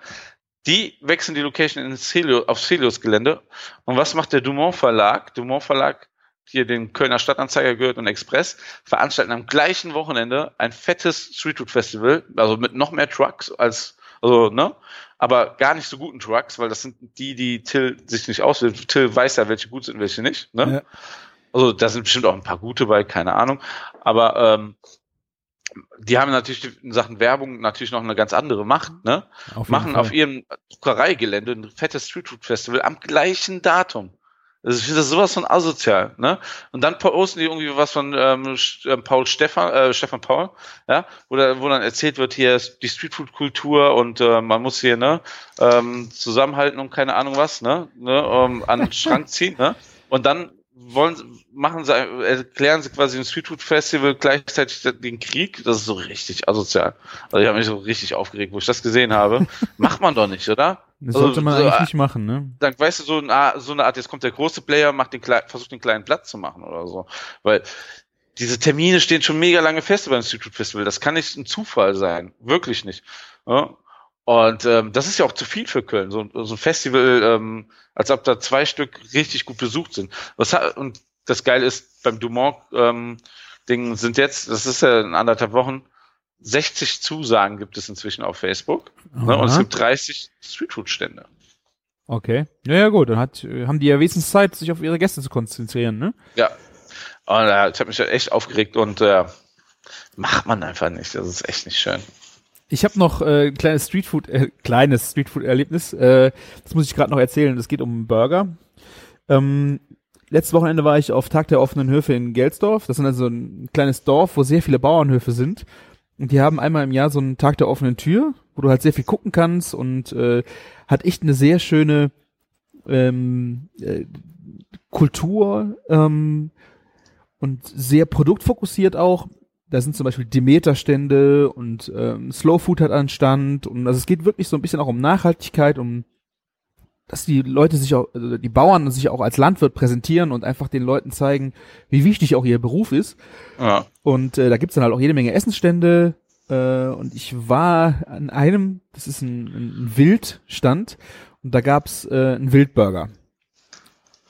Die wechseln die Location ins Helios, aufs Helios-Gelände. Und was macht der Dumont Verlag? Dumont Verlag, hier den Kölner Stadtanzeiger gehört und Express, veranstalten am gleichen Wochenende ein fettes Streetfood Festival, also mit noch mehr Trucks als, also, ne? Aber gar nicht so guten Trucks, weil das sind die, die Till sich nicht auswählt. Till weiß ja, welche gut sind, welche nicht, ne? Ja. Also da sind bestimmt auch ein paar gute bei, keine Ahnung. Aber ähm, die haben natürlich in Sachen Werbung natürlich noch eine ganz andere Macht, ne? Auf Machen Fall. auf ihrem Druckereigelände ein fettes Streetfood Festival am gleichen Datum. Ich finde das sowas von asozial, ne? Und dann posten die irgendwie was von ähm, äh, Paul Stefan, äh, Stefan Paul, ja, wo, da, wo dann erzählt wird, hier ist die Streetfood-Kultur und äh, man muss hier, ne, ähm, zusammenhalten und keine Ahnung was, ne, ne, ähm, an den Schrank ziehen, ne? Und dann wollen sie, machen sie, erklären sie quasi ein Streetfood-Festival gleichzeitig den Krieg. Das ist so richtig asozial. Also ich habe mich so richtig aufgeregt, wo ich das gesehen habe. [laughs] Macht man doch nicht, oder? Das sollte man Also, eigentlich so, nicht machen, ne? dann weißt du so eine, so eine Art, jetzt kommt der große Player, macht den versucht den kleinen Platz zu machen oder so. Weil diese Termine stehen schon mega lange fest beim Institute Festival. Das kann nicht ein Zufall sein. Wirklich nicht. Ja? Und ähm, das ist ja auch zu viel für Köln. So, so ein Festival, ähm, als ob da zwei Stück richtig gut besucht sind. Was und das Geile ist, beim Dumont ähm, sind jetzt, das ist ja in anderthalb Wochen, 60 Zusagen gibt es inzwischen auf Facebook. Ne? Und es gibt 30 Streetfood-Stände. Okay. Ja, ja, gut. Dann hat, haben die ja wenigstens Zeit, sich auf ihre Gäste zu konzentrieren, ne? Ja. Und äh, ich habe mich ja echt aufgeregt und äh, macht man einfach nicht. Das ist echt nicht schön. Ich habe noch äh, ein kleines Streetfood, äh, kleines Streetfood-Erlebnis. Äh, das muss ich gerade noch erzählen. Es geht um Burger. Ähm, letztes Wochenende war ich auf Tag der offenen Höfe in Gelsdorf. Das ist also ein kleines Dorf, wo sehr viele Bauernhöfe sind. Und die haben einmal im Jahr so einen Tag der offenen Tür, wo du halt sehr viel gucken kannst und äh, hat echt eine sehr schöne ähm, äh, Kultur ähm, und sehr produktfokussiert auch. Da sind zum Beispiel Demeter-Stände und ähm, Slow Food hat anstand und also es geht wirklich so ein bisschen auch um Nachhaltigkeit, um dass die Leute sich auch, also die Bauern sich auch als Landwirt präsentieren und einfach den Leuten zeigen, wie wichtig auch ihr Beruf ist. Ja. Und äh, da gibt's dann halt auch jede Menge Essensstände. Äh, und ich war an einem, das ist ein, ein Wildstand, und da gab's äh, einen Wildburger.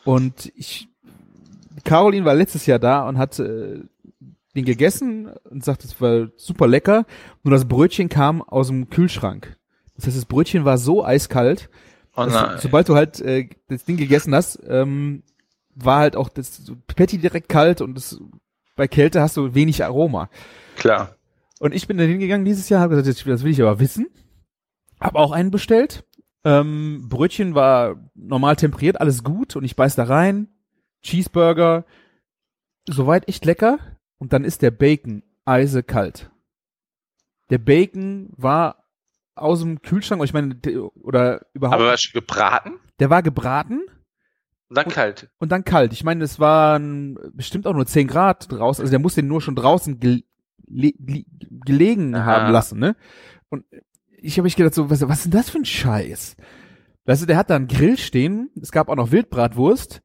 Und ich, Caroline war letztes Jahr da und hat äh, den gegessen und sagt, es war super lecker. Nur das Brötchen kam aus dem Kühlschrank. Das heißt, das Brötchen war so eiskalt, Oh dass, sobald du halt äh, das Ding gegessen hast, ähm, war halt auch das Patty direkt kalt und das, bei Kälte hast du wenig Aroma. Klar. Und ich bin da hingegangen dieses Jahr, habe gesagt, das will ich aber wissen. Hab auch einen bestellt. Ähm, Brötchen war normal temperiert, alles gut und ich beiß da rein. Cheeseburger, soweit echt lecker. Und dann ist der Bacon eisekalt. Der Bacon war aus dem Kühlschrank, oder ich meine, der- oder überhaupt, Aber war schon gebraten der war gebraten und dann kalt. und dann kalt. Ich meine, es waren bestimmt auch nur 10 Grad draußen, also der muss den nur schon draußen gel le li- gelegen Aha. haben lassen, ne? Und ich habe mich gedacht, so, was, was ist denn das für ein Scheiß? Weißt du, der hat da einen Grill stehen, es gab auch noch Wildbratwurst.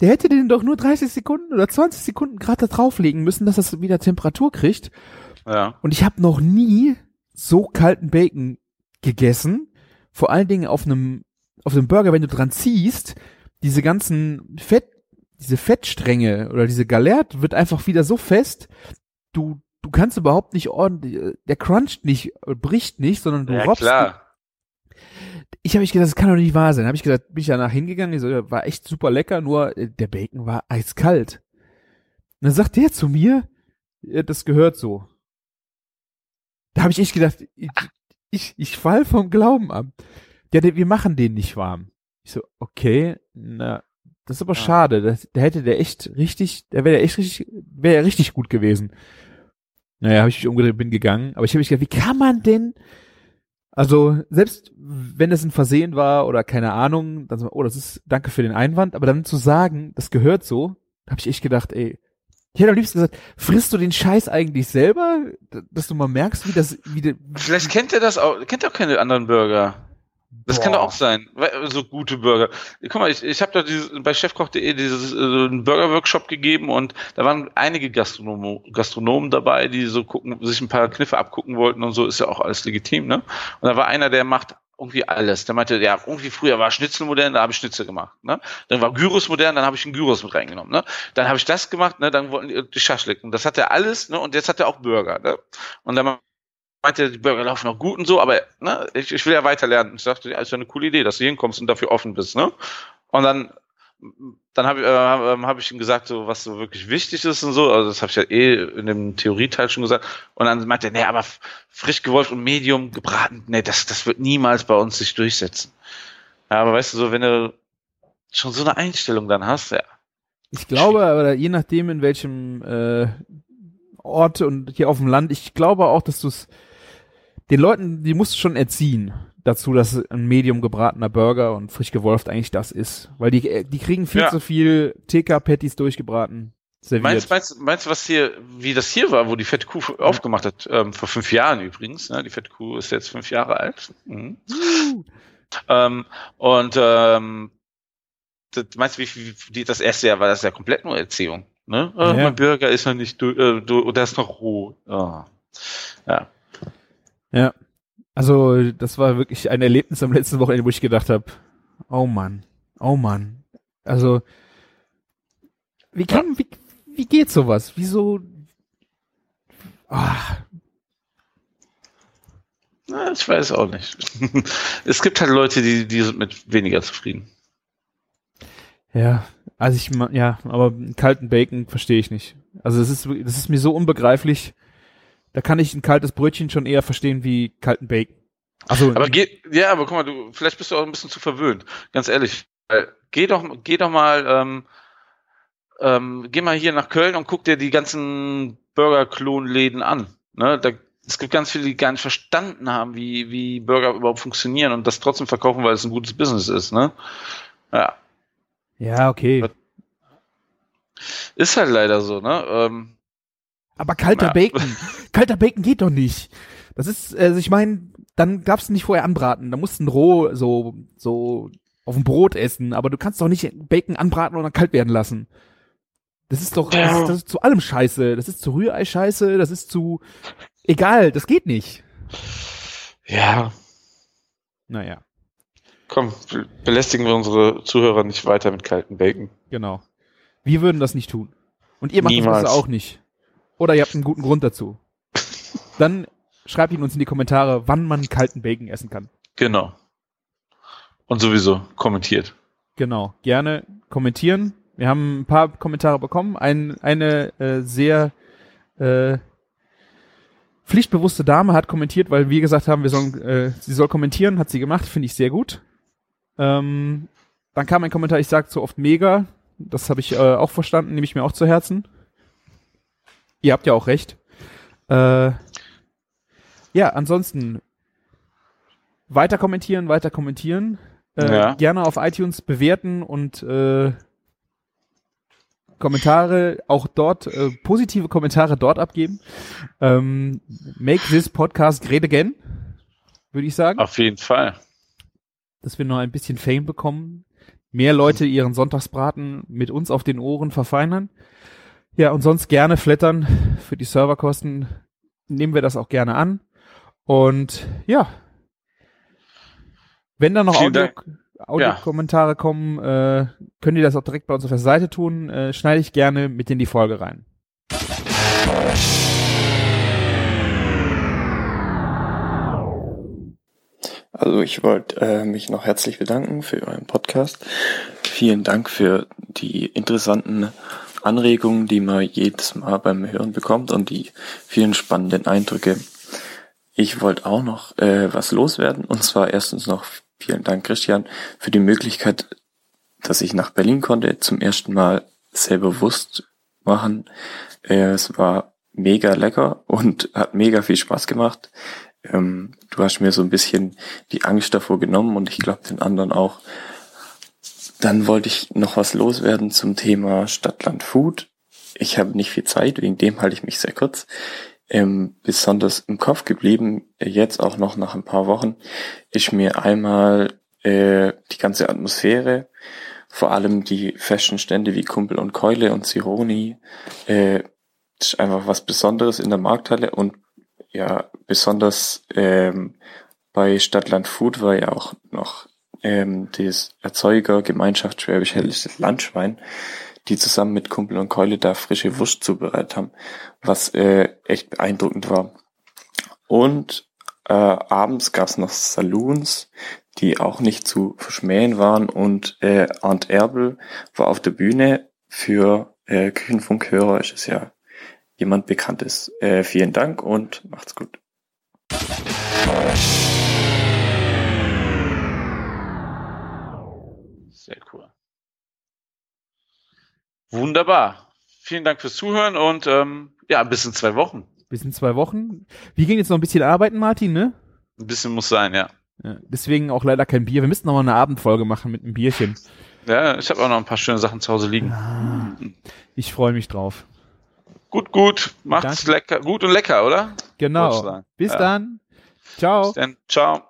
Der hätte den doch nur 30 Sekunden oder 20 Sekunden gerade da drauflegen müssen, dass das wieder Temperatur kriegt. Ja. Und ich habe noch nie so kalten Bacon gegessen. Vor allen Dingen auf einem auf einem Burger, wenn du dran ziehst, diese ganzen Fett, diese Fettstränge oder diese Galert wird einfach wieder so fest, du du kannst überhaupt nicht ordentlich, der cruncht nicht, äh, bricht nicht, sondern du Ja, robbst. klar. Ich habe ich gedacht, das kann doch nicht wahr sein. Habe ich gesagt, bin ich danach hingegangen, ich so, war echt super lecker, nur äh, der Bacon war eiskalt. Und dann sagt der zu mir, ja, das gehört so. Da habe ich echt gedacht, ich, ich, ich fall vom Glauben ab. Ja, der, wir machen den nicht warm. Ich so, okay, na, das ist aber Ja. schade. Das, da hätte der echt richtig, der wäre echt richtig, wäre ja richtig gut gewesen. Naja, habe ich mich umgedreht, bin gegangen. Aber ich habe mich gedacht, wie kann man denn, also selbst wenn es ein Versehen war oder keine Ahnung, dann oh, das ist, danke für den Einwand, aber dann zu sagen, das gehört so, habe ich echt gedacht, ey, ich hätte am liebsten gesagt, frisst du den Scheiß eigentlich selber, dass du mal merkst, wie das, wie, de, Vielleicht kennt er das auch, kennt auch keine anderen Burger. Das kann doch auch sein. So gute Burger. Guck mal, ich, ich habe da dieses, bei chefkoch.de dieses äh, Burger-Workshop gegeben und da waren einige Gastronomen, Gastronomen dabei, die so gucken, sich ein paar Kniffe abgucken wollten und so, ist ja auch alles legitim, ne? Und da war einer, der macht irgendwie alles. Der meinte, ja, irgendwie früher war Schnitzel modern, da habe ich Schnitzel gemacht, ne? Dann war Gyros modern, dann habe ich einen Gyros mit reingenommen, ne? Dann habe ich das gemacht, ne? Dann wollten die, die Schaschlik. Und das hat er alles, ne? Und jetzt hat er auch Burger, ne? Und dann meinte, die Burger laufen noch gut und so, aber ne, ich, ich will ja weiter lernen. Ich dachte, ja, ist ja eine coole Idee, dass du hinkommst und dafür offen bist, ne? Und dann, dann habe ich, äh, ähm, hab ich ihm gesagt, so was so wirklich wichtig ist und so. Also das habe ich ja eh in dem Theorieteil schon gesagt. Und dann meinte er, nee, aber frisch gewolft und Medium gebraten, nee, das, das wird niemals bei uns sich durchsetzen. Ja, aber weißt du, so wenn du schon so eine Einstellung dann hast, ja. Ich glaube, aber je nachdem, in welchem äh, Ort und hier auf dem Land, ich glaube auch, dass du es den Leuten, die musst du schon erziehen dazu, dass ein medium gebratener Burger und frisch gewolft eigentlich das ist. Weil die, äh, die kriegen viel Ja. zu viel TK-Patties durchgebraten serviert. Meinst, meinst, meinst du, was hier, wie das hier war, wo die fette Kuh aufgemacht hat? Ähm, vor fünf Jahren übrigens. Ne? Die fette Kuh ist jetzt fünf Jahre alt. Mhm. Ähm, und ähm, das, meinst du, wie, wie die, das erste Jahr war das ja komplett nur Erziehung? Ne? Äh, Ja. Mein Burger ist noch nicht, du, äh, du, der ist noch roh. Ah. Ja. Ja. Also, das war wirklich ein Erlebnis am letzten Wochenende, wo ich gedacht habe, oh Mann, oh Mann. Also, wie kann, wie, wie geht sowas? Wieso? Ah, Na, ich weiß auch nicht. es gibt halt Leute, die, die sind mit weniger zufrieden. ja, also ich, ja, aber einen kalten Bacon verstehe ich nicht. Also, das ist, das ist mir so unbegreiflich. Da kann ich ein kaltes Brötchen schon eher verstehen wie kalten Bacon. Also, Aber geht, ja, aber guck mal, du, vielleicht bist du auch ein bisschen zu verwöhnt. Ganz ehrlich. geh doch, geh doch mal, ähm, ähm, geh mal hier nach Köln und guck dir die ganzen Burger-Klon-Läden an. Ne? Da, es gibt ganz viele, die gar nicht verstanden haben, wie, wie Burger überhaupt funktionieren und das trotzdem verkaufen, weil es ein gutes Business ist. Ne? Ja. Ja, okay. Ist halt leider so, ne? Ähm, Aber kalter Ja. Bacon. [laughs] Kalter Bacon geht doch nicht. Das ist, also ich meine, dann darfst du nicht vorher anbraten. Da musst du ein roh so, so auf dem Brot essen. Aber du kannst doch nicht Bacon anbraten und dann kalt werden lassen. Das ist doch, das ist, das ist zu allem Scheiße. Das ist zu Rührei Scheiße. Das ist zu, egal, das geht nicht. ja, Naja, komm, be- belästigen wir unsere Zuhörer nicht weiter mit kalten Bacon. genau. Wir würden das nicht tun. Und ihr macht Niemals. das auch nicht. Oder ihr habt einen guten Grund dazu. Dann schreibt ihn uns in die Kommentare, wann man kalten Bacon essen kann. Genau. Und sowieso kommentiert. Genau, gerne kommentieren. Wir haben ein paar Kommentare bekommen. Ein, eine äh, sehr äh, pflichtbewusste Dame hat kommentiert, weil wir gesagt haben, wir sollen, äh, sie soll kommentieren, hat sie gemacht, finde ich sehr gut. Ähm, dann kam ein Kommentar, ich sage zu oft mega. Das habe ich äh, auch verstanden, nehme ich mir auch zu Herzen. Ihr habt ja auch recht. Äh, ja, ansonsten weiter kommentieren, weiter kommentieren. Äh, Ja. Gerne auf iTunes bewerten und äh, Kommentare auch dort, äh, positive Kommentare dort abgeben. Ähm, make this podcast great again, würde ich sagen, Auf jeden Fall. dass wir noch ein bisschen Fame bekommen. Mehr Leute ihren Sonntagsbraten mit uns auf den Ohren verfeinern. Ja, und sonst gerne flattern für die Serverkosten. Nehmen wir das auch gerne an. Und ja, wenn da noch Vielen Audio. Audiokommentare kommen, äh, könnt ihr das auch direkt bei uns auf der Seite tun. Äh, schneide ich gerne mit in die Folge rein. Also ich wollte äh, mich noch herzlich bedanken für euren Podcast. Vielen Dank für die interessanten Anregungen, die man jedes Mal beim Hören bekommt und die vielen spannenden Eindrücke. Ich wollte auch noch äh, was loswerden und zwar erstens noch vielen Dank Christian für die Möglichkeit, dass ich nach Berlin konnte, zum ersten Mal sehr bewusst machen. Äh, es war mega lecker und hat mega viel Spaß gemacht. Ähm, du hast mir so ein bisschen die Angst davor genommen und ich glaube den anderen auch. Dann wollte ich noch was loswerden zum Thema Stadtland Food. Ich habe nicht viel Zeit, wegen dem halte ich mich sehr kurz. Ähm, besonders im Kopf geblieben, jetzt auch noch nach ein paar Wochen, ist mir einmal äh, die ganze Atmosphäre, vor allem die Fashion-Stände wie Kumpel und Keule und Zironi, äh, ist einfach was Besonderes in der Markthalle und ja, besonders ähm, bei Stadtland Food war ja auch noch ähm, das Erzeuger Gemeinschaft Schwäbisch Helles Landschwein, die zusammen mit Kumpel und Keule da frische Wurst zubereitet haben, was äh, echt beeindruckend war. Und äh, abends gab's noch Saloons, die auch nicht zu verschmähen waren und äh, Arndt Erbel war auf der Bühne für äh, Küchenfunkhörer, ist es ja jemand Bekanntes. Äh, vielen Dank und macht's gut. Wunderbar. Vielen Dank fürs Zuhören und ähm, ja, bis in zwei Wochen. Bis in zwei Wochen. Wir gehen jetzt noch ein bisschen arbeiten, Martin, ne? Ein bisschen muss sein, ja. Ja, deswegen auch leider kein Bier. Wir müssten noch mal eine Abendfolge machen mit einem Bierchen. Ja, ich habe auch noch ein paar schöne Sachen zu Hause liegen. Ich freue mich drauf. Gut, gut. Macht's Danke. lecker. Gut und lecker, oder? Genau. Bis Ja. dann. Ciao. Bis dann. Ciao.